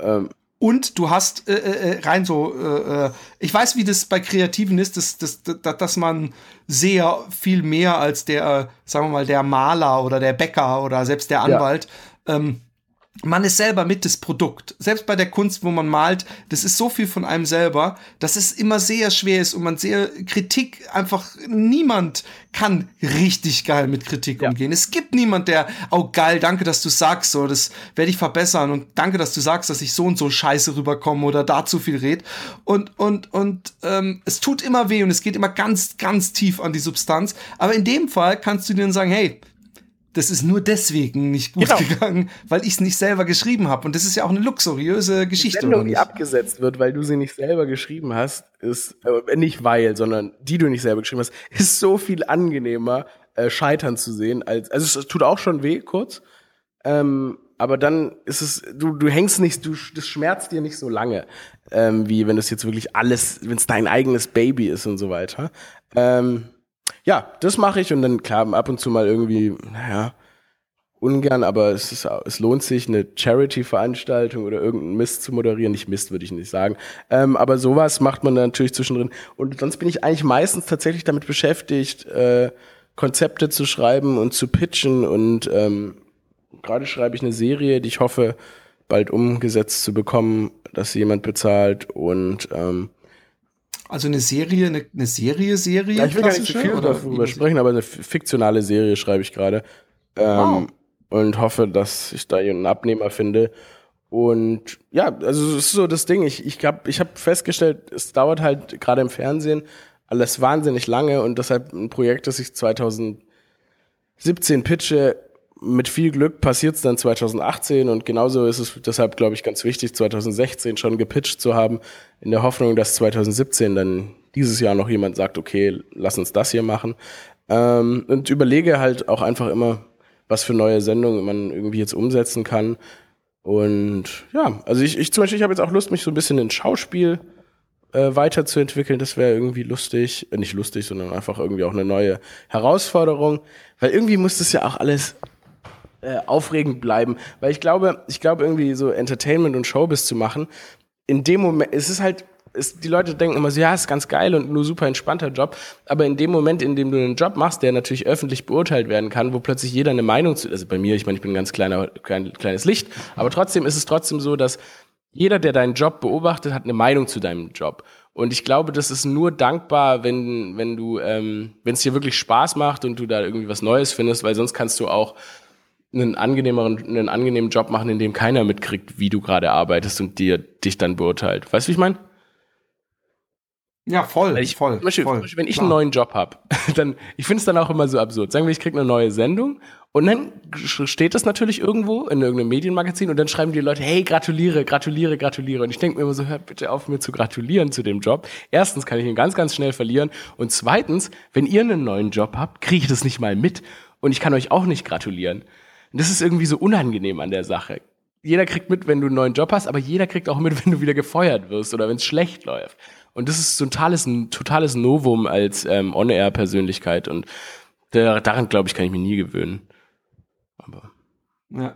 Speaker 1: Ähm, und du hast äh, äh, äh, rein so, äh, äh, ich weiß, wie das bei Kreativen ist, dass, dass, dass, dass man sehr viel mehr als der, sagen wir mal, der Maler oder der Bäcker oder selbst der Anwalt ja. ähm, man ist selber mit das Produkt. Selbst bei der Kunst, wo man malt, das ist so viel von einem selber, dass es immer sehr schwer ist und man sehr Kritik einfach niemand kann richtig geil mit Kritik ja. umgehen. Es gibt niemand, der, oh geil, danke, dass du sagst, so, das werde ich verbessern und danke, dass du sagst, dass ich so und so scheiße rüberkomme oder da zu viel red. Und, und, und ähm, es tut immer weh und es geht immer ganz, ganz tief an die Substanz. Aber in dem Fall kannst du dir dann sagen, hey, das ist nur deswegen nicht gut genau. gegangen, weil ich es nicht selber geschrieben habe. Und das ist ja auch eine luxuriöse Geschichte. Die
Speaker 2: Sendung, die abgesetzt wird, weil du sie nicht selber geschrieben hast, ist, äh, nicht weil, sondern die du nicht selber geschrieben hast, ist so viel angenehmer, äh, scheitern zu sehen. Als, also es tut auch schon weh, kurz. Ähm, aber dann ist es, du, du hängst nicht, du, das schmerzt dir nicht so lange, ähm, wie wenn es jetzt wirklich alles, wenn es dein eigenes Baby ist und so weiter. Ähm, ja, das mache ich und dann klar ab und zu mal irgendwie, naja, ungern, aber es, ist, es lohnt sich, eine Charity-Veranstaltung oder irgendeinen Mist zu moderieren. Nicht Mist, würde ich nicht sagen. Ähm, aber sowas macht man natürlich zwischendrin. Und sonst bin ich eigentlich meistens tatsächlich damit beschäftigt, äh, Konzepte zu schreiben und zu pitchen. Und ähm, gerade schreibe ich eine Serie, die ich hoffe, bald umgesetzt zu bekommen, dass sie jemand bezahlt. Und ähm,
Speaker 1: also eine Serie, eine, eine Serie, Serie.
Speaker 2: Ja, ich will gar nicht zu viel darüber sprechen, aber eine fiktionale Serie schreibe ich gerade. Ähm, wow. Und hoffe, dass ich da einen Abnehmer finde. Und ja, also es ist so das Ding. Ich, ich habe ich hab festgestellt, es dauert halt gerade im Fernsehen alles wahnsinnig lange und deshalb ein Projekt, das ich 2017 pitche, mit viel Glück passiert es dann 2018 und genauso ist es deshalb, glaube ich, ganz wichtig, 2016 schon gepitcht zu haben, in der Hoffnung, dass 2017 dann dieses Jahr noch jemand sagt, okay, lass uns das hier machen. Ähm, und überlege halt auch einfach immer, was für neue Sendungen man irgendwie jetzt umsetzen kann. Und ja, also ich, ich zum Beispiel, ich habe jetzt auch Lust, mich so ein bisschen in Schauspiel äh, weiterzuentwickeln. Das wäre irgendwie lustig, äh, nicht lustig, sondern einfach irgendwie auch eine neue Herausforderung. Weil irgendwie muss das ja auch alles äh, aufregend bleiben. Weil ich glaube, ich glaube irgendwie so Entertainment und Showbiz zu machen, in dem Moment, es ist halt, es, die Leute denken immer so, ja, ist ganz geil und nur super entspannter Job. Aber in dem Moment, in dem du einen Job machst, der natürlich öffentlich beurteilt werden kann, wo plötzlich jeder eine Meinung zu, also bei mir, ich meine, ich bin ein ganz kleiner, klein, kleines Licht, aber trotzdem ist es trotzdem so, dass jeder, der deinen Job beobachtet, hat eine Meinung zu deinem Job. Und ich glaube, das ist nur dankbar, wenn, wenn du, ähm, wenn es dir wirklich Spaß macht und du da irgendwie was Neues findest, weil sonst kannst du auch einen angenehmeren, einen angenehmen Job machen, in dem keiner mitkriegt, wie du gerade arbeitest und dir dich dann beurteilt. Weißt du, wie ich meine?
Speaker 1: Ja, voll,
Speaker 2: ich,
Speaker 1: voll,
Speaker 2: zum Beispiel, voll. Zum Beispiel, wenn ich klar. einen neuen Job habe, (laughs) dann, ich finde es dann auch immer so absurd. Sagen wir, ich kriege eine neue Sendung und dann steht das natürlich irgendwo in irgendeinem Medienmagazin und dann schreiben die Leute, hey, gratuliere, gratuliere, gratuliere. Und ich denke mir immer so, hört bitte auf, mir zu gratulieren zu dem Job. Erstens kann ich ihn ganz, ganz schnell verlieren. Und zweitens, wenn ihr einen neuen Job habt, kriege ich das nicht mal mit. Und ich kann euch auch nicht gratulieren. Und das ist irgendwie so unangenehm an der Sache. Jeder kriegt mit, wenn du einen neuen Job hast, aber jeder kriegt auch mit, (laughs) wenn du wieder gefeuert wirst oder wenn es schlecht läuft. Und das ist so ein totales, ein totales Novum als ähm, On-Air-Persönlichkeit. Und der, daran, glaube ich, kann ich mich nie gewöhnen. Aber.
Speaker 1: Ja.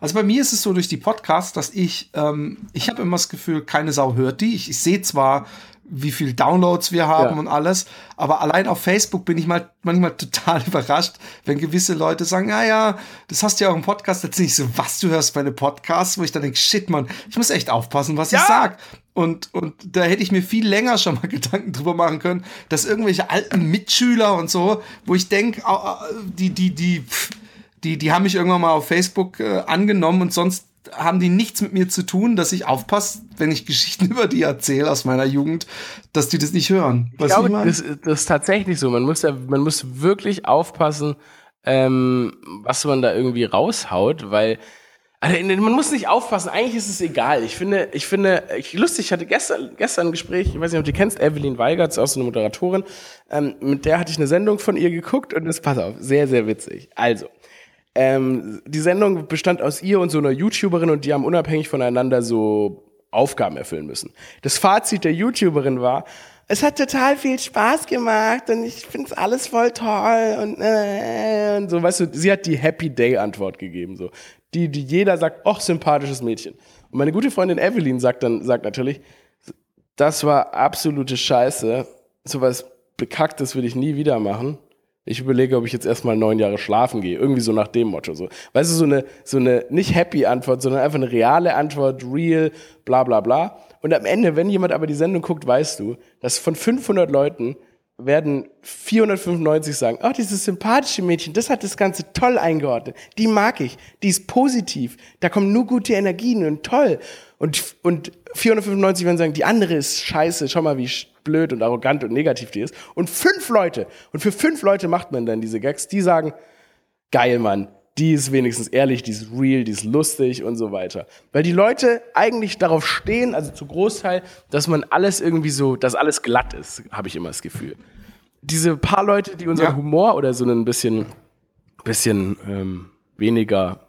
Speaker 1: Also bei mir ist es so durch die Podcasts, dass ich, ähm, ich habe immer das Gefühl, keine Sau hört die. Ich, ich sehe zwar wie viel Downloads wir haben ja. und alles. Aber allein auf Facebook bin ich mal manchmal (laughs) total überrascht, wenn gewisse Leute sagen, ja, ja, das hast du ja auch im Podcast jetzt nicht so, was du hörst bei einem Podcast, wo ich dann denke, shit, man, ich muss echt aufpassen, was ja. ich sag. Und, und da hätte ich mir viel länger schon mal (laughs) Gedanken drüber machen können, dass irgendwelche alten Mitschüler und so, wo ich denke, die, die, die, die, die haben mich irgendwann mal auf Facebook äh, angenommen und sonst haben die nichts mit mir zu tun, dass ich aufpasse, wenn ich Geschichten (laughs) über die erzähle aus meiner Jugend, dass die das nicht hören.
Speaker 2: ich glaube, das, das, ist tatsächlich so. Man muss, da, man muss wirklich aufpassen, ähm, was man da irgendwie raushaut, weil also man muss nicht aufpassen, eigentlich ist es egal. Ich finde, ich finde, ich, lustig, ich hatte gestern, gestern ein Gespräch, ich weiß nicht, ob du kennst, Evelyn Weigertz, auch so eine Moderatorin, ähm, mit der hatte ich eine Sendung von ihr geguckt und das, pass auf, sehr, sehr witzig. Also, ähm, die Sendung bestand aus ihr und so einer YouTuberin und die haben unabhängig voneinander so Aufgaben erfüllen müssen. Das Fazit der YouTuberin war, es hat total viel Spaß gemacht und ich finde es alles voll toll und, äh, und so, weißt du, sie hat die Happy Day Antwort gegeben, so. Die, die jeder sagt, ach, sympathisches Mädchen. Und meine gute Freundin Evelyn sagt dann, sagt natürlich, das war absolute Scheiße. Sowas Bekacktes würde ich nie wieder machen. Ich überlege, ob ich jetzt erstmal neun Jahre schlafen gehe. Irgendwie so nach dem Motto. So. Weißt du, so eine, so eine nicht happy Antwort, sondern einfach eine reale Antwort, real, bla bla bla. Und am Ende, wenn jemand aber die Sendung guckt, weißt du, dass von 500 Leuten werden 495 sagen, oh, dieses sympathische Mädchen, das hat das Ganze toll eingeordnet. Die mag ich. Die ist positiv. Da kommen nur gute Energien und toll. Und, und 495 werden sagen, die andere ist scheiße. Schau mal, wie blöd und arrogant und negativ die ist. Und fünf Leute, und für fünf Leute macht man dann diese Gags, die sagen, geil, Mann die ist wenigstens ehrlich, die ist real, die ist lustig und so weiter. Weil die Leute eigentlich darauf stehen, also zu Großteil, dass man alles irgendwie so, dass alles glatt ist, habe ich immer das Gefühl. Diese paar Leute, die unseren ja. Humor oder so ein bisschen, bisschen ähm, weniger,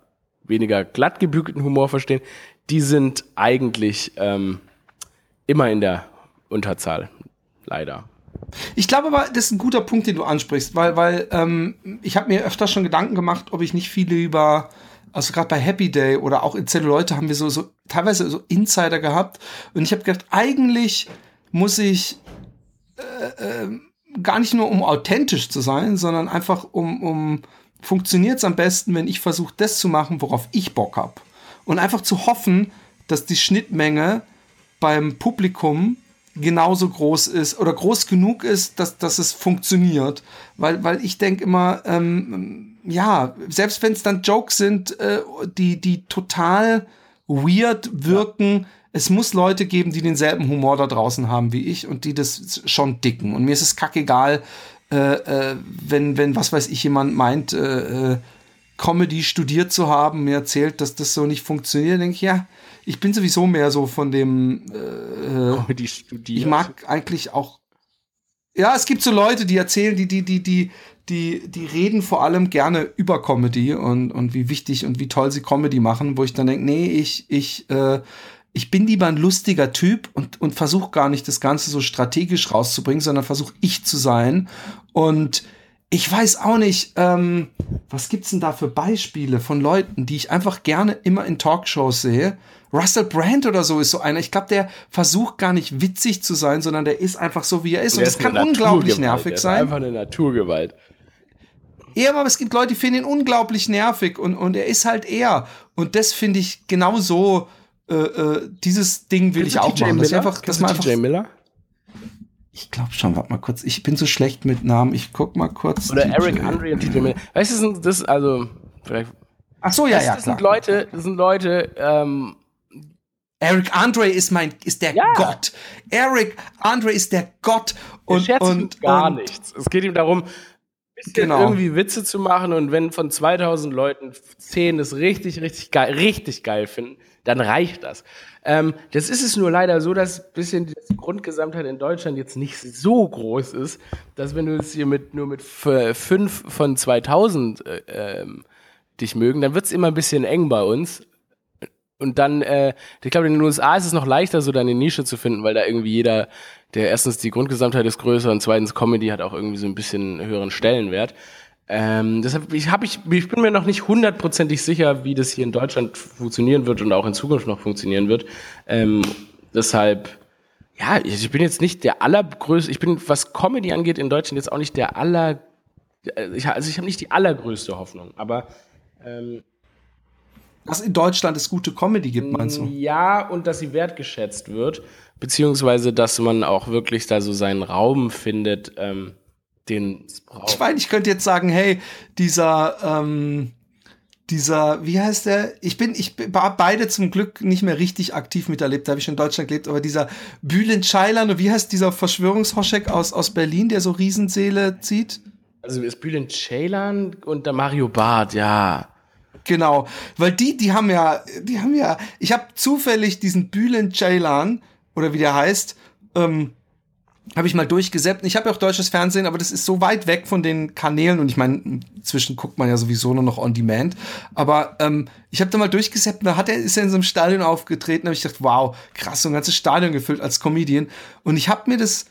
Speaker 2: weniger glatt gebügelten Humor verstehen, die sind eigentlich ähm, immer in der Unterzahl. Leider.
Speaker 1: Ich glaube aber, das ist ein guter Punkt, den du ansprichst, weil, weil ähm, ich habe mir öfter schon Gedanken gemacht, ob ich nicht viele über, also gerade bei Happy Day oder auch in Zelluleute haben wir so, so teilweise so Insider gehabt und ich habe gedacht, eigentlich muss ich äh, äh, gar nicht nur um authentisch zu sein, sondern einfach um, um funktioniert es am besten, wenn ich versuche, das zu machen, worauf ich Bock habe. Und einfach zu hoffen, dass die Schnittmenge beim Publikum genauso groß ist oder groß genug ist, dass, dass es funktioniert. Weil, weil ich denke immer, ähm, ja, selbst wenn es dann Jokes sind, äh, die, die total weird wirken, ja. es muss Leute geben, die denselben Humor da draußen haben wie ich und die das schon dicken. Und mir ist es kackegal, äh, äh, wenn, wenn, was weiß ich, jemand meint, äh, äh Comedy studiert zu haben, mir erzählt, dass das so nicht funktioniert, denke ich, ja, ich bin sowieso mehr so von dem äh, Comedy studiert. Ich mag eigentlich auch. Ja, es gibt so Leute, die erzählen, die, die, die, die, die, die reden vor allem gerne über Comedy und, und wie wichtig und wie toll sie Comedy machen, wo ich dann denke, nee, ich, ich, äh, ich bin lieber ein lustiger Typ und, und versuche gar nicht das Ganze so strategisch rauszubringen, sondern versuche ich zu sein. Und ich weiß auch nicht, ähm, was gibt's denn da für Beispiele von Leuten, die ich einfach gerne immer in Talkshows sehe, Russell Brand oder so ist so einer. Ich glaube, der versucht gar nicht witzig zu sein, sondern der ist einfach so, wie er ist. Und, und das kann unglaublich nervig sein.
Speaker 2: Einfach eine Naturgewalt.
Speaker 1: Ja, aber es gibt Leute, die finden ihn unglaublich nervig und, und er ist halt er. Und das finde ich genau so, äh, äh, dieses Ding will Kennst ich auch machen.
Speaker 2: Miller? Das einfach, dass man einfach, Miller?
Speaker 1: Ich glaube schon, warte mal kurz. Ich bin so schlecht mit Namen. Ich guck mal kurz.
Speaker 2: Oder. Eric Andre und TJ Miller. Weißt du, das ist also vielleicht.
Speaker 1: Ach so, ja,
Speaker 2: das,
Speaker 1: ja,
Speaker 2: das klar. Sind Leute, das sind Leute, ähm,
Speaker 1: Eric Andre ist mein, ist der ja. Gott. Eric Andre ist der Gott und,
Speaker 2: er
Speaker 1: und
Speaker 2: gar
Speaker 1: und,
Speaker 2: nichts. Es geht ihm darum, genau. irgendwie Witze zu machen und wenn von 2000 Leuten 10 das richtig, richtig geil, richtig geil finden, dann reicht das. Ähm, das ist es nur leider so, dass bisschen die Grundgesamtheit in Deutschland jetzt nicht so groß ist, dass wenn du es hier mit, nur mit 5 von 2000 äh, ähm, dich mögen, dann wird es immer ein bisschen eng bei uns. Und dann, äh, ich glaube, in den USA ist es noch leichter, so deine Nische zu finden, weil da irgendwie jeder, der erstens die Grundgesamtheit ist größer und zweitens Comedy hat auch irgendwie so ein bisschen höheren Stellenwert. Ähm, deshalb ich, hab ich, ich bin mir noch nicht hundertprozentig sicher, wie das hier in Deutschland funktionieren wird und auch in Zukunft noch funktionieren wird. Ähm, deshalb, ja, ich bin jetzt nicht der allergrößte, ich bin, was Comedy angeht in Deutschland jetzt auch nicht der aller, äh, ich, also ich habe nicht die allergrößte Hoffnung, aber ähm,
Speaker 1: dass in Deutschland es gute Comedy gibt, meinst du?
Speaker 2: Ja, und dass sie wertgeschätzt wird, beziehungsweise dass man auch wirklich da so seinen Raum findet, ähm, den es
Speaker 1: braucht. Ich meine, ich könnte jetzt sagen, hey, dieser, ähm, dieser, wie heißt der? Ich bin, ich war beide zum Glück nicht mehr richtig aktiv miterlebt, da habe ich schon in Deutschland gelebt, aber dieser Bülent Ceylan, wie heißt dieser Verschwörungshoschek aus, aus Berlin, der so Riesenseele zieht?
Speaker 2: Also ist Bülent Ceylan und der Mario Barth, ja.
Speaker 1: Genau, weil die, die haben ja, die haben ja, ich habe zufällig diesen Bülent Ceylan, oder wie der heißt, ähm, habe ich mal durchgesäppt. Ich habe ja auch deutsches Fernsehen, aber das ist so weit weg von den Kanälen und ich meine, inzwischen guckt man ja sowieso nur noch on demand. Aber ähm, ich habe da mal durchgesäppt, da hat er ist er in so einem Stadion aufgetreten, habe ich gedacht, wow, krass, so ein ganzes Stadion gefüllt als Comedian. Und ich habe mir das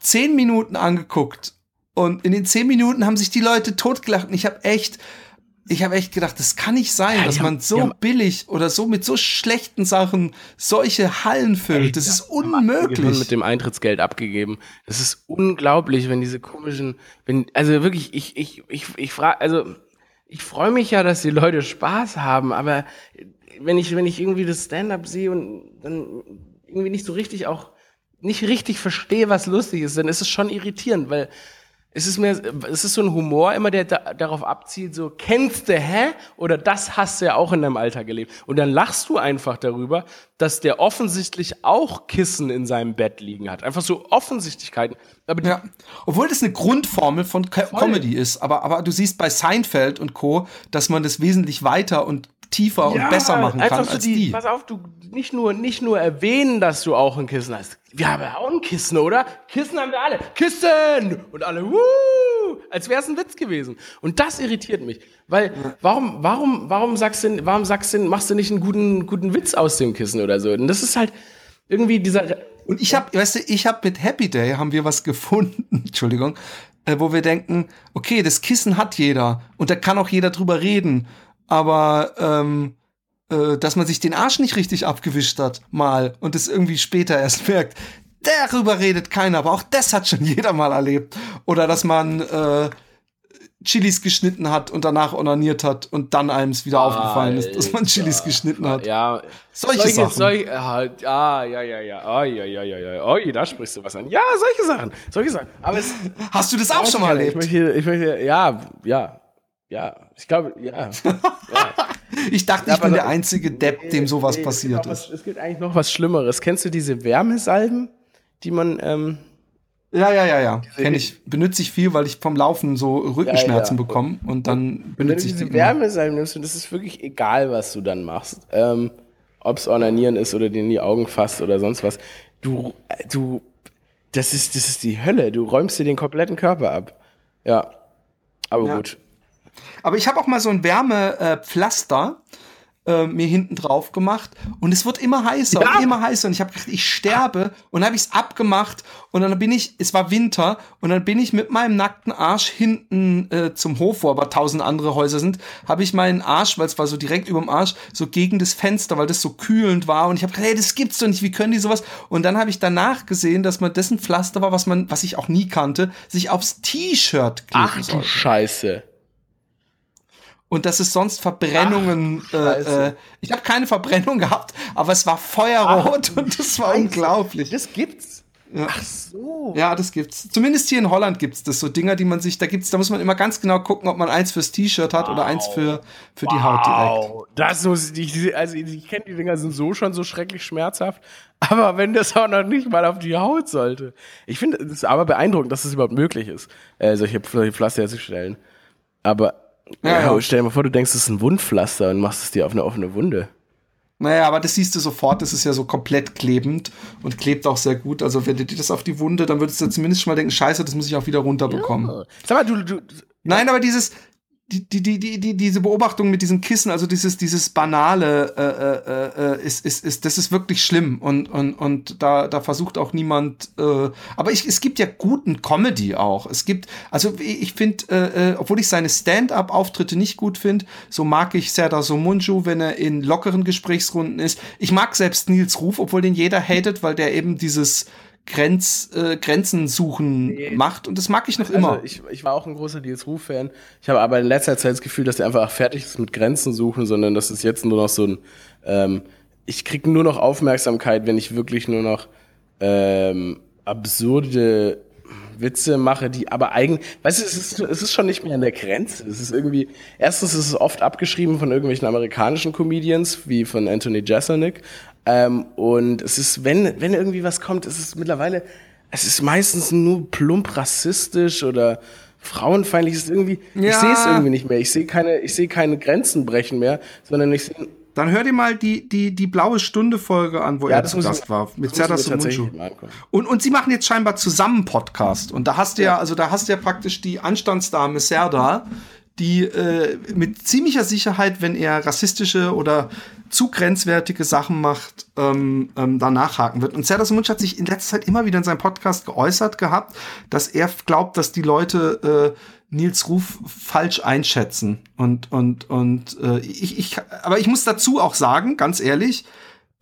Speaker 1: zehn Minuten angeguckt und in den zehn Minuten haben sich die Leute totgelacht und ich habe echt ich habe echt gedacht, das kann nicht sein, ja, dass man so haben, billig oder so mit so schlechten Sachen solche Hallen füllt. Das ist unmöglich.
Speaker 2: Mit dem Eintrittsgeld abgegeben. Das ist unglaublich, wenn diese komischen, wenn also wirklich, ich ich ich ich frage, also ich freue mich ja, dass die Leute Spaß haben, aber wenn ich wenn ich irgendwie das Stand-up sehe und dann irgendwie nicht so richtig auch nicht richtig verstehe, was lustig ist, dann ist es schon irritierend, weil es ist mir, es ist so ein Humor immer, der da, darauf abzielt, so, kennst du, hä? Oder das hast du ja auch in deinem Alter gelebt. Und dann lachst du einfach darüber, dass der offensichtlich auch Kissen in seinem Bett liegen hat. Einfach so Offensichtlichkeiten.
Speaker 1: Aber ja. Obwohl das eine Grundformel von Co Comedy ist. Aber, aber du siehst bei Seinfeld und Co., dass man das wesentlich weiter und tiefer ja, und besser machen kann als die, die.
Speaker 2: Pass auf, du nicht nur, nicht nur erwähnen, dass du auch ein Kissen hast. Wir haben ja auch ein Kissen, oder? Kissen haben wir alle. Kissen! Und alle, wuh! Als wäre es ein Witz gewesen. Und das irritiert mich. Weil, warum, warum, warum sagst du, warum sagst du, machst du nicht einen guten, guten Witz aus dem Kissen oder so? Und das ist halt irgendwie dieser.
Speaker 1: Und ich habe, weißt du, ich habe mit Happy Day haben wir was gefunden, (laughs) Entschuldigung, äh, wo wir denken, okay, das Kissen hat jeder und da kann auch jeder drüber reden aber ähm, äh, dass man sich den Arsch nicht richtig abgewischt hat, mal und es irgendwie später erst (laughs) merkt, darüber redet keiner, aber auch das hat schon (laughs) jeder mal erlebt. Oder dass man äh, Chilis geschnitten hat und danach onaniert hat und dann einem es wieder ah, aufgefallen ist, dass man Chilis geschnitten hat.
Speaker 2: Ja, solche, solche Sachen. Solche, ah, ja, ja, ja, oh, ja, ja, ja, ja, oh, da sprichst du was an. Ja, solche Sachen, solche Sachen. Aber es,
Speaker 1: Hast du das auch schon mal erlebt?
Speaker 2: Ich möchte, ich möchte, ja, ja, ja, ich glaube, ja. (laughs) ja.
Speaker 1: Ich dachte, ich bin der einzige Depp, nee, dem sowas nee, passiert
Speaker 2: ist. es gibt eigentlich noch was Schlimmeres. Kennst du diese Wärmesalben, die man. Ähm,
Speaker 1: ja, ja, ja, ja. Kenne ich. Benutze ich viel, weil ich vom Laufen so Rückenschmerzen ja, ja. bekomme und dann benutze ich
Speaker 2: diese die Wärmesalben nimmst und das ist wirklich egal, was du dann machst. Ähm, Ob es Ornanieren ist oder dir in die Augen fasst oder sonst was. Du, du, das ist, das ist die Hölle. Du räumst dir den kompletten Körper ab. Ja. Aber ja. gut.
Speaker 1: Aber ich habe auch mal so ein Wärmepflaster äh, mir hinten drauf gemacht und es wird immer heißer ja. und immer heißer und ich habe gedacht, ich sterbe und dann habe ich es abgemacht und dann bin ich, es war Winter und dann bin ich mit meinem nackten Arsch hinten äh, zum Hof, wo aber tausend andere Häuser sind, habe ich meinen Arsch, weil es war so direkt über dem Arsch, so gegen das Fenster, weil das so kühlend war und ich habe gedacht, hey, das gibt's doch nicht, wie können die sowas? Und dann habe ich danach gesehen, dass man dessen Pflaster war, was man, was ich auch nie kannte, sich aufs T-Shirt
Speaker 2: kleben Ach du Scheiße
Speaker 1: und dass es sonst Verbrennungen. Ach, äh, äh, ich habe keine Verbrennung (laughs) gehabt, aber es war feuerrot Ach, und das war Scheiße. unglaublich.
Speaker 2: Das gibt's.
Speaker 1: Ja. Ach so. Ja, das gibt's. Zumindest hier in Holland gibt's das so Dinger, die man sich, da gibt's, da muss man immer ganz genau gucken, ob man eins fürs T-Shirt hat wow. oder eins für für wow. die Haut direkt.
Speaker 2: Das muss ich, also ich kenne die Dinger sind so schon so schrecklich schmerzhaft, (laughs) aber wenn das auch noch nicht mal auf die Haut sollte. Ich finde es aber beeindruckend, dass es das überhaupt möglich ist, äh, solche, solche Pflaster herzustellen. Aber ja, ja. Stell dir mal vor, du denkst, es ist ein Wundpflaster und machst es dir auf eine offene Wunde.
Speaker 1: Naja, aber das siehst du sofort, das ist ja so komplett klebend und klebt auch sehr gut. Also wenn du dir das auf die Wunde, dann würdest du zumindest schon mal denken, scheiße, das muss ich auch wieder runterbekommen. Ja.
Speaker 2: Sag mal, du, du,
Speaker 1: Nein, aber dieses, die, die, die, die, die, diese Beobachtung mit diesem Kissen, also dieses, dieses banale, äh, äh, äh, ist, ist, ist, das ist wirklich schlimm und, und, und da, da versucht auch niemand, äh, aber ich, es gibt ja guten Comedy auch. Es gibt, also ich finde, äh, äh, obwohl ich seine Stand-up-Auftritte nicht gut finde, so mag ich Serdar Somunju, wenn er in lockeren Gesprächsrunden ist. Ich mag selbst Nils Ruf, obwohl den jeder hatet, weil der eben dieses Grenz, äh, Grenzen suchen nee. macht und das mag ich noch also immer.
Speaker 2: Ich, ich war auch ein großer Nils Ruf-Fan. Ich habe aber in letzter Zeit das Gefühl, dass er einfach fertig ist mit Grenzen suchen, sondern das ist jetzt nur noch so ein, ähm, ich kriege nur noch Aufmerksamkeit, wenn ich wirklich nur noch ähm, absurde, Witze mache, die aber eigentlich, weißt du, es ist, es ist schon nicht mehr an der Grenze. Es ist irgendwie, erstens ist es oft abgeschrieben von irgendwelchen amerikanischen Comedians, wie von Anthony Jeselnik. Ähm, und es ist, wenn, wenn irgendwie was kommt, es ist mittlerweile, es ist meistens nur plump rassistisch oder frauenfeindlich. Es ist irgendwie, ja. ich sehe es irgendwie nicht mehr. Ich sehe keine, ich sehe keine Grenzen brechen mehr, sondern ich sehe
Speaker 1: dann hör dir mal die, die, die blaue Stunde-Folge an, wo ja, er zu Gast war. Mit Zerdas und Und, und sie machen jetzt scheinbar zusammen Podcast. Und da hast du ja, ja also da hast du ja praktisch die Anstandsdame Serda, die äh, mit ziemlicher Sicherheit, wenn er rassistische oder zu grenzwertige Sachen macht, ähm, ähm, da nachhaken wird. Und Serdas Munch hat sich in letzter Zeit immer wieder in seinem Podcast geäußert gehabt, dass er glaubt, dass die Leute äh, Nils Ruf falsch einschätzen. Und, und, und äh, ich, ich, aber ich muss dazu auch sagen, ganz ehrlich,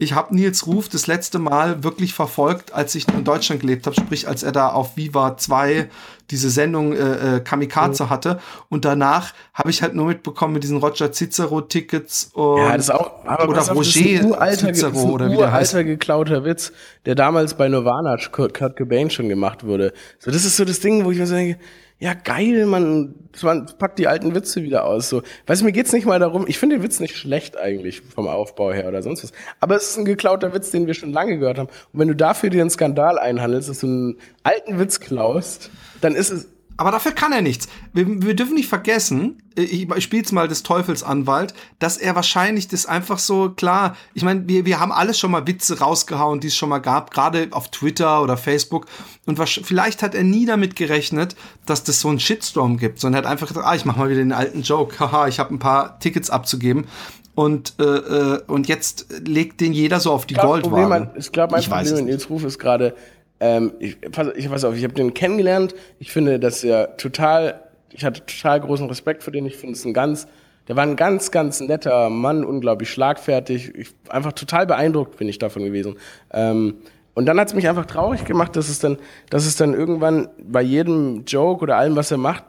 Speaker 1: ich habe Nils Ruf das letzte Mal wirklich verfolgt, als ich in Deutschland gelebt habe, sprich als er da auf Viva 2 diese Sendung äh, äh, Kamikaze mhm. hatte. Und danach habe ich halt nur mitbekommen mit diesen Roger Cicero-Tickets
Speaker 2: ja, das ist auch, aber oder Roger Cicero oder wie der heißt. geklauter Witz, der damals bei Nirvana Kurt, Kurt Cobain schon gemacht wurde. So, das ist so das Ding, wo ich mir so denke, ja geil, man, man packt die alten Witze wieder aus. So, weißt du, mir geht's nicht mal darum. Ich finde den Witz nicht schlecht eigentlich vom Aufbau her oder sonst was. Aber es ist ein geklauter Witz, den wir schon lange gehört haben. Und wenn du dafür dir einen Skandal einhandelst, dass du einen alten Witz klaust, dann ist es
Speaker 1: aber dafür kann er nichts. Wir, wir dürfen nicht vergessen, ich, ich spiele jetzt mal des Teufels Anwalt, dass er wahrscheinlich das einfach so, klar, ich meine, wir, wir haben alles schon mal Witze rausgehauen, die es schon mal gab, gerade auf Twitter oder Facebook. Und was, vielleicht hat er nie damit gerechnet, dass das so einen Shitstorm gibt, sondern er hat einfach gesagt, ah, ich mach mal wieder den alten Joke, haha, ich habe ein paar Tickets abzugeben. Und, äh, äh, und jetzt legt den jeder so auf die Goldwaage.
Speaker 2: Ich glaube, mein Problem mit Nils Ruf ist gerade, ähm, ich, ich weiß auf, ich habe den kennengelernt. Ich finde, dass er total, ich hatte total großen Respekt für den. Ich finde es ein ganz, der war ein ganz, ganz netter Mann, unglaublich schlagfertig. Ich, einfach total beeindruckt bin ich davon gewesen. Ähm, und dann hat es mich einfach traurig gemacht, dass es dann, dass es dann irgendwann bei jedem Joke oder allem, was er macht,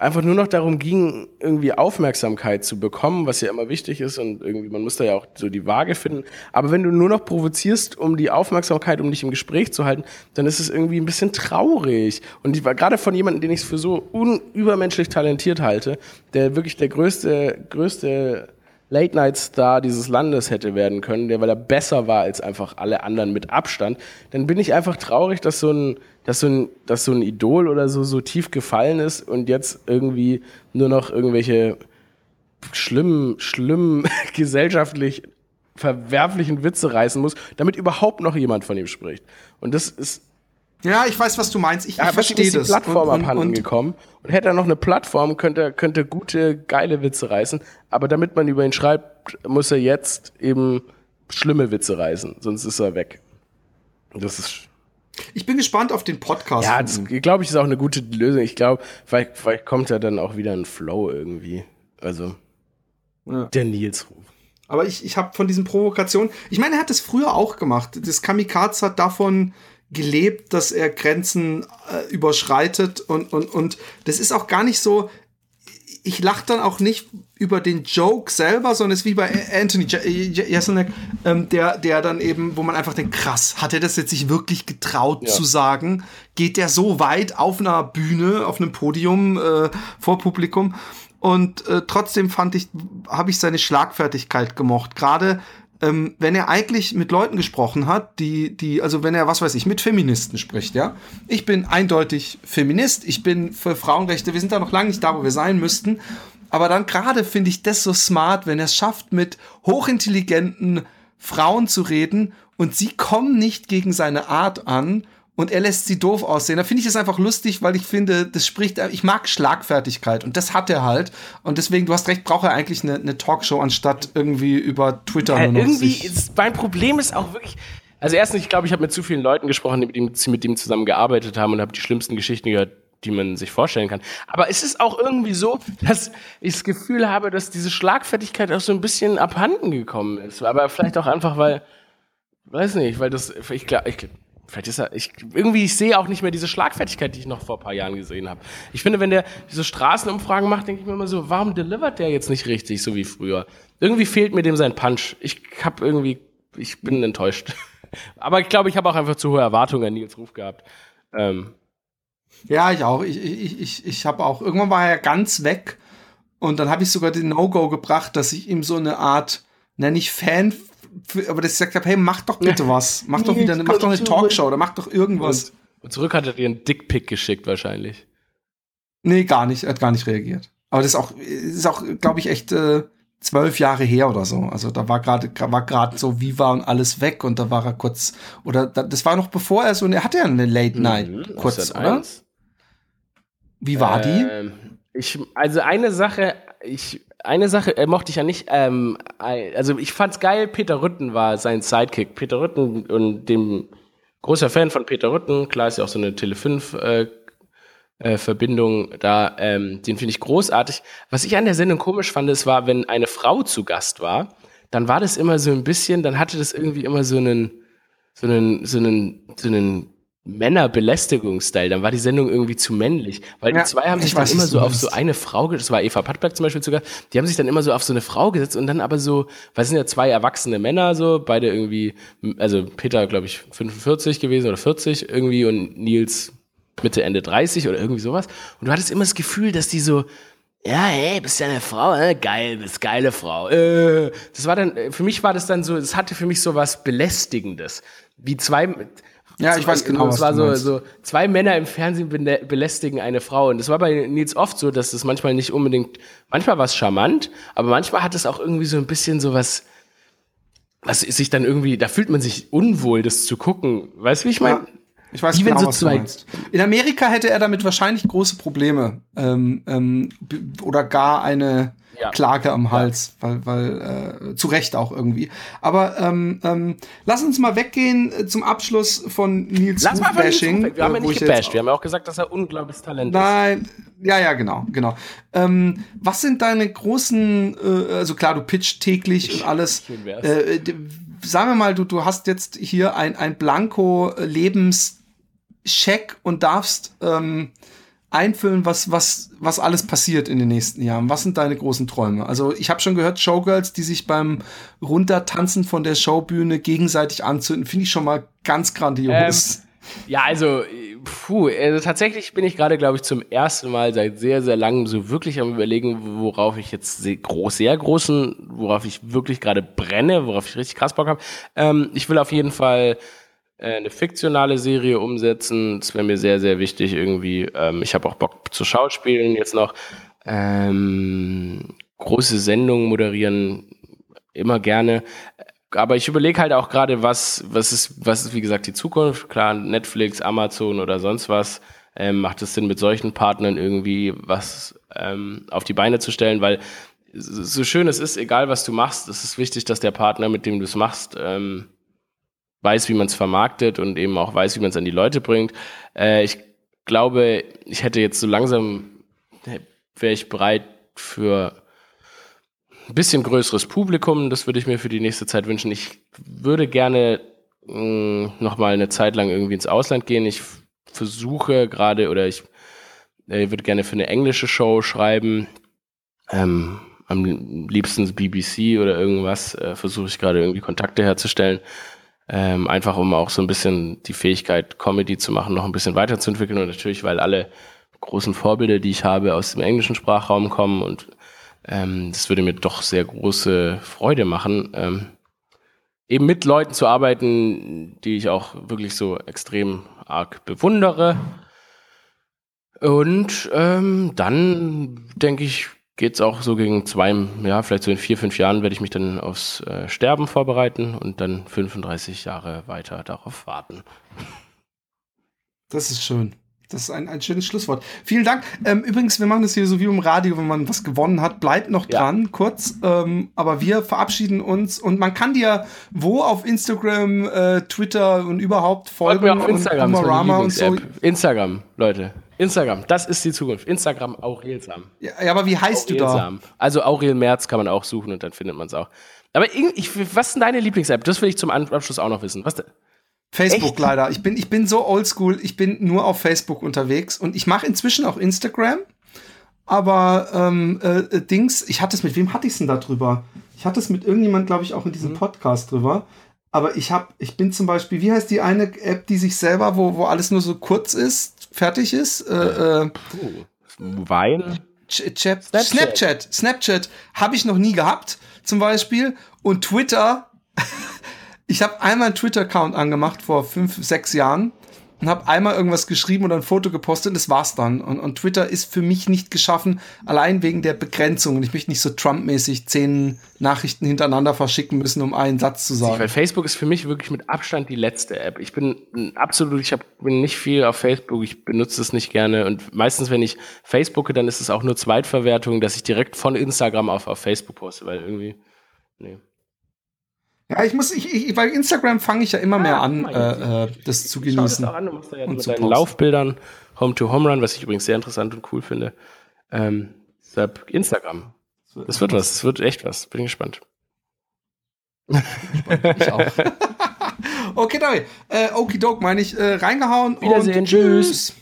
Speaker 2: einfach nur noch darum ging, irgendwie Aufmerksamkeit zu bekommen, was ja immer wichtig ist und irgendwie, man muss da ja auch so die Waage finden. Aber wenn du nur noch provozierst, um die Aufmerksamkeit, um dich im Gespräch zu halten, dann ist es irgendwie ein bisschen traurig. Und ich war gerade von jemandem, den ich für so unübermenschlich talentiert halte, der wirklich der größte, größte Late-Night-Star dieses Landes hätte werden können, der, weil er besser war als einfach alle anderen mit Abstand, dann bin ich einfach traurig, dass so ein, dass so ein, dass so ein Idol oder so so tief gefallen ist und jetzt irgendwie nur noch irgendwelche schlimmen, schlimmen (laughs) gesellschaftlich verwerflichen Witze reißen muss, damit überhaupt noch jemand von ihm spricht. Und das ist
Speaker 1: ja, ich weiß, was du meinst. Ich, ja, ich verstehe das.
Speaker 2: Plattform und, abhanden und, gekommen und hätte er noch eine Plattform, könnte könnte gute geile Witze reißen. Aber damit man über ihn schreibt, muss er jetzt eben schlimme Witze reißen, sonst ist er weg. Das ist.
Speaker 1: Ich bin gespannt auf den Podcast.
Speaker 2: Ja, das glaube ich ist auch eine gute Lösung. Ich glaube, vielleicht, vielleicht kommt ja dann auch wieder ein Flow irgendwie. Also ja. der Nils Ruf.
Speaker 1: Aber ich, ich habe von diesen Provokationen, ich meine, er hat das früher auch gemacht. Das Kamikaze hat davon gelebt, dass er Grenzen äh, überschreitet und, und, und das ist auch gar nicht so, ich lache dann auch nicht über den Joke selber, sondern es ist wie bei Anthony Jeselnik, ähm, der, der dann eben, wo man einfach denkt, krass, hat er das jetzt sich wirklich getraut ja. zu sagen? Geht der so weit auf einer Bühne, auf einem Podium äh, vor Publikum? Und äh, trotzdem fand ich, habe ich seine Schlagfertigkeit gemocht. Gerade ähm, wenn er eigentlich mit Leuten gesprochen hat, die, die, also wenn er, was weiß ich, mit Feministen spricht, ja. Ich bin eindeutig Feminist, ich bin für Frauenrechte, wir sind da noch lange nicht da, wo wir sein müssten. Aber dann gerade finde ich das so smart, wenn er es schafft, mit hochintelligenten Frauen zu reden und sie kommen nicht gegen seine Art an und er lässt sie doof aussehen. Da finde ich es einfach lustig, weil ich finde, das spricht, ich mag Schlagfertigkeit und das hat er halt. Und deswegen, du hast recht, braucht er eigentlich eine, eine Talkshow anstatt irgendwie über Twitter.
Speaker 2: Ja, irgendwie ist, mein Problem ist auch wirklich, also erstens, ich glaube, ich habe mit zu vielen Leuten gesprochen, die mit ihm, mit ihm zusammen gearbeitet haben und habe die schlimmsten Geschichten gehört, die man sich vorstellen kann. Aber es ist auch irgendwie so, dass ich das Gefühl habe, dass diese Schlagfertigkeit auch so ein bisschen abhanden gekommen ist. Aber vielleicht auch einfach, weil, weiß nicht, weil das, ich glaube, ich, Vielleicht ist er, ich, irgendwie, ich sehe auch nicht mehr diese Schlagfertigkeit, die ich noch vor ein paar Jahren gesehen habe. Ich finde, wenn der diese Straßenumfragen macht, denke ich mir immer so, warum delivert der jetzt nicht richtig, so wie früher? Irgendwie fehlt mir dem sein Punch. Ich habe irgendwie, ich bin enttäuscht. (laughs) Aber ich glaube, ich habe auch einfach zu hohe Erwartungen an Nils Ruf gehabt. Ähm,
Speaker 1: Ja, ich auch. Ich, ich, ich, ich habe auch. Irgendwann war er ganz weg und dann habe ich sogar den No-Go gebracht, dass ich ihm so eine Art, nenne ich Fan, aber dass ich gesagt habe, hey, mach doch bitte (laughs) was. Mach doch wieder, mach doch eine Talkshow oder mach doch irgendwas.
Speaker 2: Und, zurück hat er dir einen Dickpick geschickt wahrscheinlich.
Speaker 1: Nee, gar nicht. Er hat gar nicht reagiert. Aber das ist auch, ist auch, glaube ich, echt äh, zwölf Jahre her oder so. Also da war gerade war gerade so Viva und alles weg und da war er kurz oder das war noch bevor er so er hatte ja eine Late Night mhm, kurz, oder? Wie war ähm,
Speaker 2: die? Ich also eine Sache, ich eine Sache äh, mochte ich ja nicht. Ähm, also ich fand's geil. Peter Rütten war sein Sidekick. Peter Rütten und dem großer Fan von Peter Rütten. Klar ist ja auch so eine Tele 5 äh, äh, Verbindung da, ähm, den finde ich großartig. Was ich an der Sendung komisch fand, es war, wenn eine Frau zu Gast war, dann war das immer so ein bisschen, dann hatte das irgendwie immer so einen, so einen, so einen, so einen Männerbelästigungsstyle. Dann war die Sendung irgendwie zu männlich. Weil ja, die zwei haben sich dann immer so auf so eine Frau, das war Eva Pattberg zum Beispiel sogar, die haben sich dann immer so auf so eine Frau gesetzt und dann aber so, weil es sind ja zwei erwachsene Männer so, beide irgendwie, also Peter, glaube ich, 45 gewesen oder 40 irgendwie und Nils Mitte, Ende 30 oder irgendwie sowas. Und du hattest immer das Gefühl, dass die so, ja, hey, bist ja eine Frau, äh? geil, bist geile Frau. Äh. Das war dann, für mich war das dann so, es hatte für mich so was Belästigendes. Wie zwei,
Speaker 1: ja, ich weiß genau.
Speaker 2: Es war so, so, zwei Männer im Fernsehen belästigen eine Frau. Und das war bei Nils oft so, dass das manchmal nicht unbedingt, manchmal war es charmant, aber manchmal hat es auch irgendwie so ein bisschen so was, was sich dann irgendwie, da fühlt man sich unwohl, das zu gucken. Weißt du, wie ich meine? Ja.
Speaker 1: Ich weiß genau, so was zwei du meinst. In Amerika hätte er damit wahrscheinlich große Probleme ähm, ähm, oder gar eine ja. Klage am Hals, ja. weil, weil äh, zu Recht auch irgendwie. Aber ähm, ähm, lass uns mal weggehen äh, zum Abschluss von Nils
Speaker 2: Lass mal Bashing. Nils wir haben ja nicht gebasht, wir haben ja auch gesagt, dass er unglaubliches Talent
Speaker 1: Nein, ist. Nein, ja, ja, genau, genau. Ähm, was sind deine großen, äh, also klar, du pitcht täglich und alles. Schön wär's. Äh, sagen wir mal, du, du hast jetzt hier ein, ein Blanko-Lebens- Scheck und darfst ähm, einfüllen, was, was, was alles passiert in den nächsten Jahren. Was sind deine großen Träume? Also ich habe schon gehört, Showgirls, die sich beim Runtertanzen von der Showbühne gegenseitig anzünden, finde ich schon mal ganz grandios.
Speaker 2: Ähm, ja, also, puh, also tatsächlich bin ich gerade, glaube ich, zum ersten Mal seit sehr, sehr langem so wirklich am überlegen, worauf ich jetzt sehr, groß, sehr großen, worauf ich wirklich gerade brenne, worauf ich richtig krass Bock habe. Ähm, ich will auf jeden Fall eine fiktionale Serie umsetzen. Das wäre mir sehr, sehr wichtig irgendwie. Ähm, ich habe auch Bock zu Schauspielen jetzt noch. Ähm, große Sendungen moderieren immer gerne. Aber ich überlege halt auch gerade, was, was ist, was ist, wie gesagt, die Zukunft. Klar, Netflix, Amazon oder sonst was. Ähm, macht es Sinn, mit solchen Partnern irgendwie was ähm, auf die Beine zu stellen, weil so schön es ist, egal was du machst, es ist wichtig, dass der Partner, mit dem du es machst, ähm, weiß, wie man es vermarktet und eben auch weiß, wie man es an die Leute bringt. Äh, ich glaube, ich hätte jetzt so langsam, wäre ich bereit für ein bisschen größeres Publikum. Das würde ich mir für die nächste Zeit wünschen. Ich würde gerne mh, noch mal eine Zeit lang irgendwie ins Ausland gehen. Ich versuche gerade oder ich äh, würde gerne für eine englische Show schreiben. Ähm, am liebsten BBC oder irgendwas äh, versuche ich gerade irgendwie Kontakte herzustellen. Ähm, einfach um auch so ein bisschen die Fähigkeit, Comedy zu machen, noch ein bisschen weiterzuentwickeln. Und natürlich, weil alle großen Vorbilder, die ich habe, aus dem englischen Sprachraum kommen. Und ähm, das würde mir doch sehr große Freude machen, ähm, eben mit Leuten zu arbeiten, die ich auch wirklich so extrem arg bewundere. Und ähm, dann denke ich, geht es auch so gegen zwei, ja, vielleicht so in vier, fünf Jahren werde ich mich dann aufs äh, Sterben vorbereiten und dann 35 Jahre weiter darauf warten.
Speaker 1: Das ist schön. Das ist ein, ein schönes Schlusswort. Vielen Dank. Ähm, übrigens, wir machen das hier so wie im Radio, wenn man was gewonnen hat. Bleibt noch dran, ja. kurz. Ähm, aber wir verabschieden uns und man kann dir wo auf Instagram, äh, Twitter und überhaupt folgen.
Speaker 2: Folgt mir auf Instagram, und, und so. Instagram, Leute. Instagram, das ist die Zukunft. Instagram Aurelsam.
Speaker 1: Ja, aber wie heißt Aurelsam. du
Speaker 2: da? Also Aurel Merz kann man auch suchen und dann findet man es auch. Aber ich, was ist denn deine Lieblings-App? Das will ich zum Abschluss auch noch wissen. Was denn?
Speaker 1: Facebook Echt? leider. Ich bin, ich bin so oldschool, ich bin nur auf Facebook unterwegs und ich mache inzwischen auch Instagram. Aber ähm, äh, Dings, ich hatte es mit wem hatte ich es denn da drüber? Ich hatte es mit irgendjemand, glaube ich, auch in diesem mhm. Podcast drüber. Aber ich habe, ich bin zum Beispiel, wie heißt die eine App, die sich selber, wo, wo alles nur so kurz ist? Fertig ist. Äh, äh,
Speaker 2: Wein.
Speaker 1: Ch Chat, Snapchat. Snapchat, Snapchat habe ich noch nie gehabt, zum Beispiel. Und Twitter, (laughs) ich habe einmal einen Twitter-Account angemacht vor fünf, sechs Jahren und habe einmal irgendwas geschrieben oder ein Foto gepostet und das war's dann. Und, und Twitter ist für mich nicht geschaffen, allein wegen der Begrenzung. Ich möchte nicht so Trump-mäßig zehn Nachrichten hintereinander verschicken müssen, um einen Satz zu sagen.
Speaker 2: Weil Facebook ist für mich wirklich mit Abstand die letzte App. Ich bin absolut, ich hab, bin nicht viel auf Facebook, ich benutze es nicht gerne. Und meistens, wenn ich Facebooke, dann ist es auch nur Zweitverwertung, dass ich direkt von Instagram auf, auf Facebook poste, weil irgendwie, nee.
Speaker 1: Ja, ich muss, ich, ich bei Instagram fange ich ja immer mehr ah, an, äh, äh, das zu genießen.
Speaker 2: Das an, du machst da ja und mit deinen Laufbildern Home to Home Run, was ich übrigens sehr interessant und cool finde. Ähm, deshalb Instagram. Das wird was, das wird echt was. Bin gespannt.
Speaker 1: ich auch. (laughs) okay, David. Äh, Okidoke meine ich, äh, reingehauen
Speaker 2: Wiedersehen, und tschüss.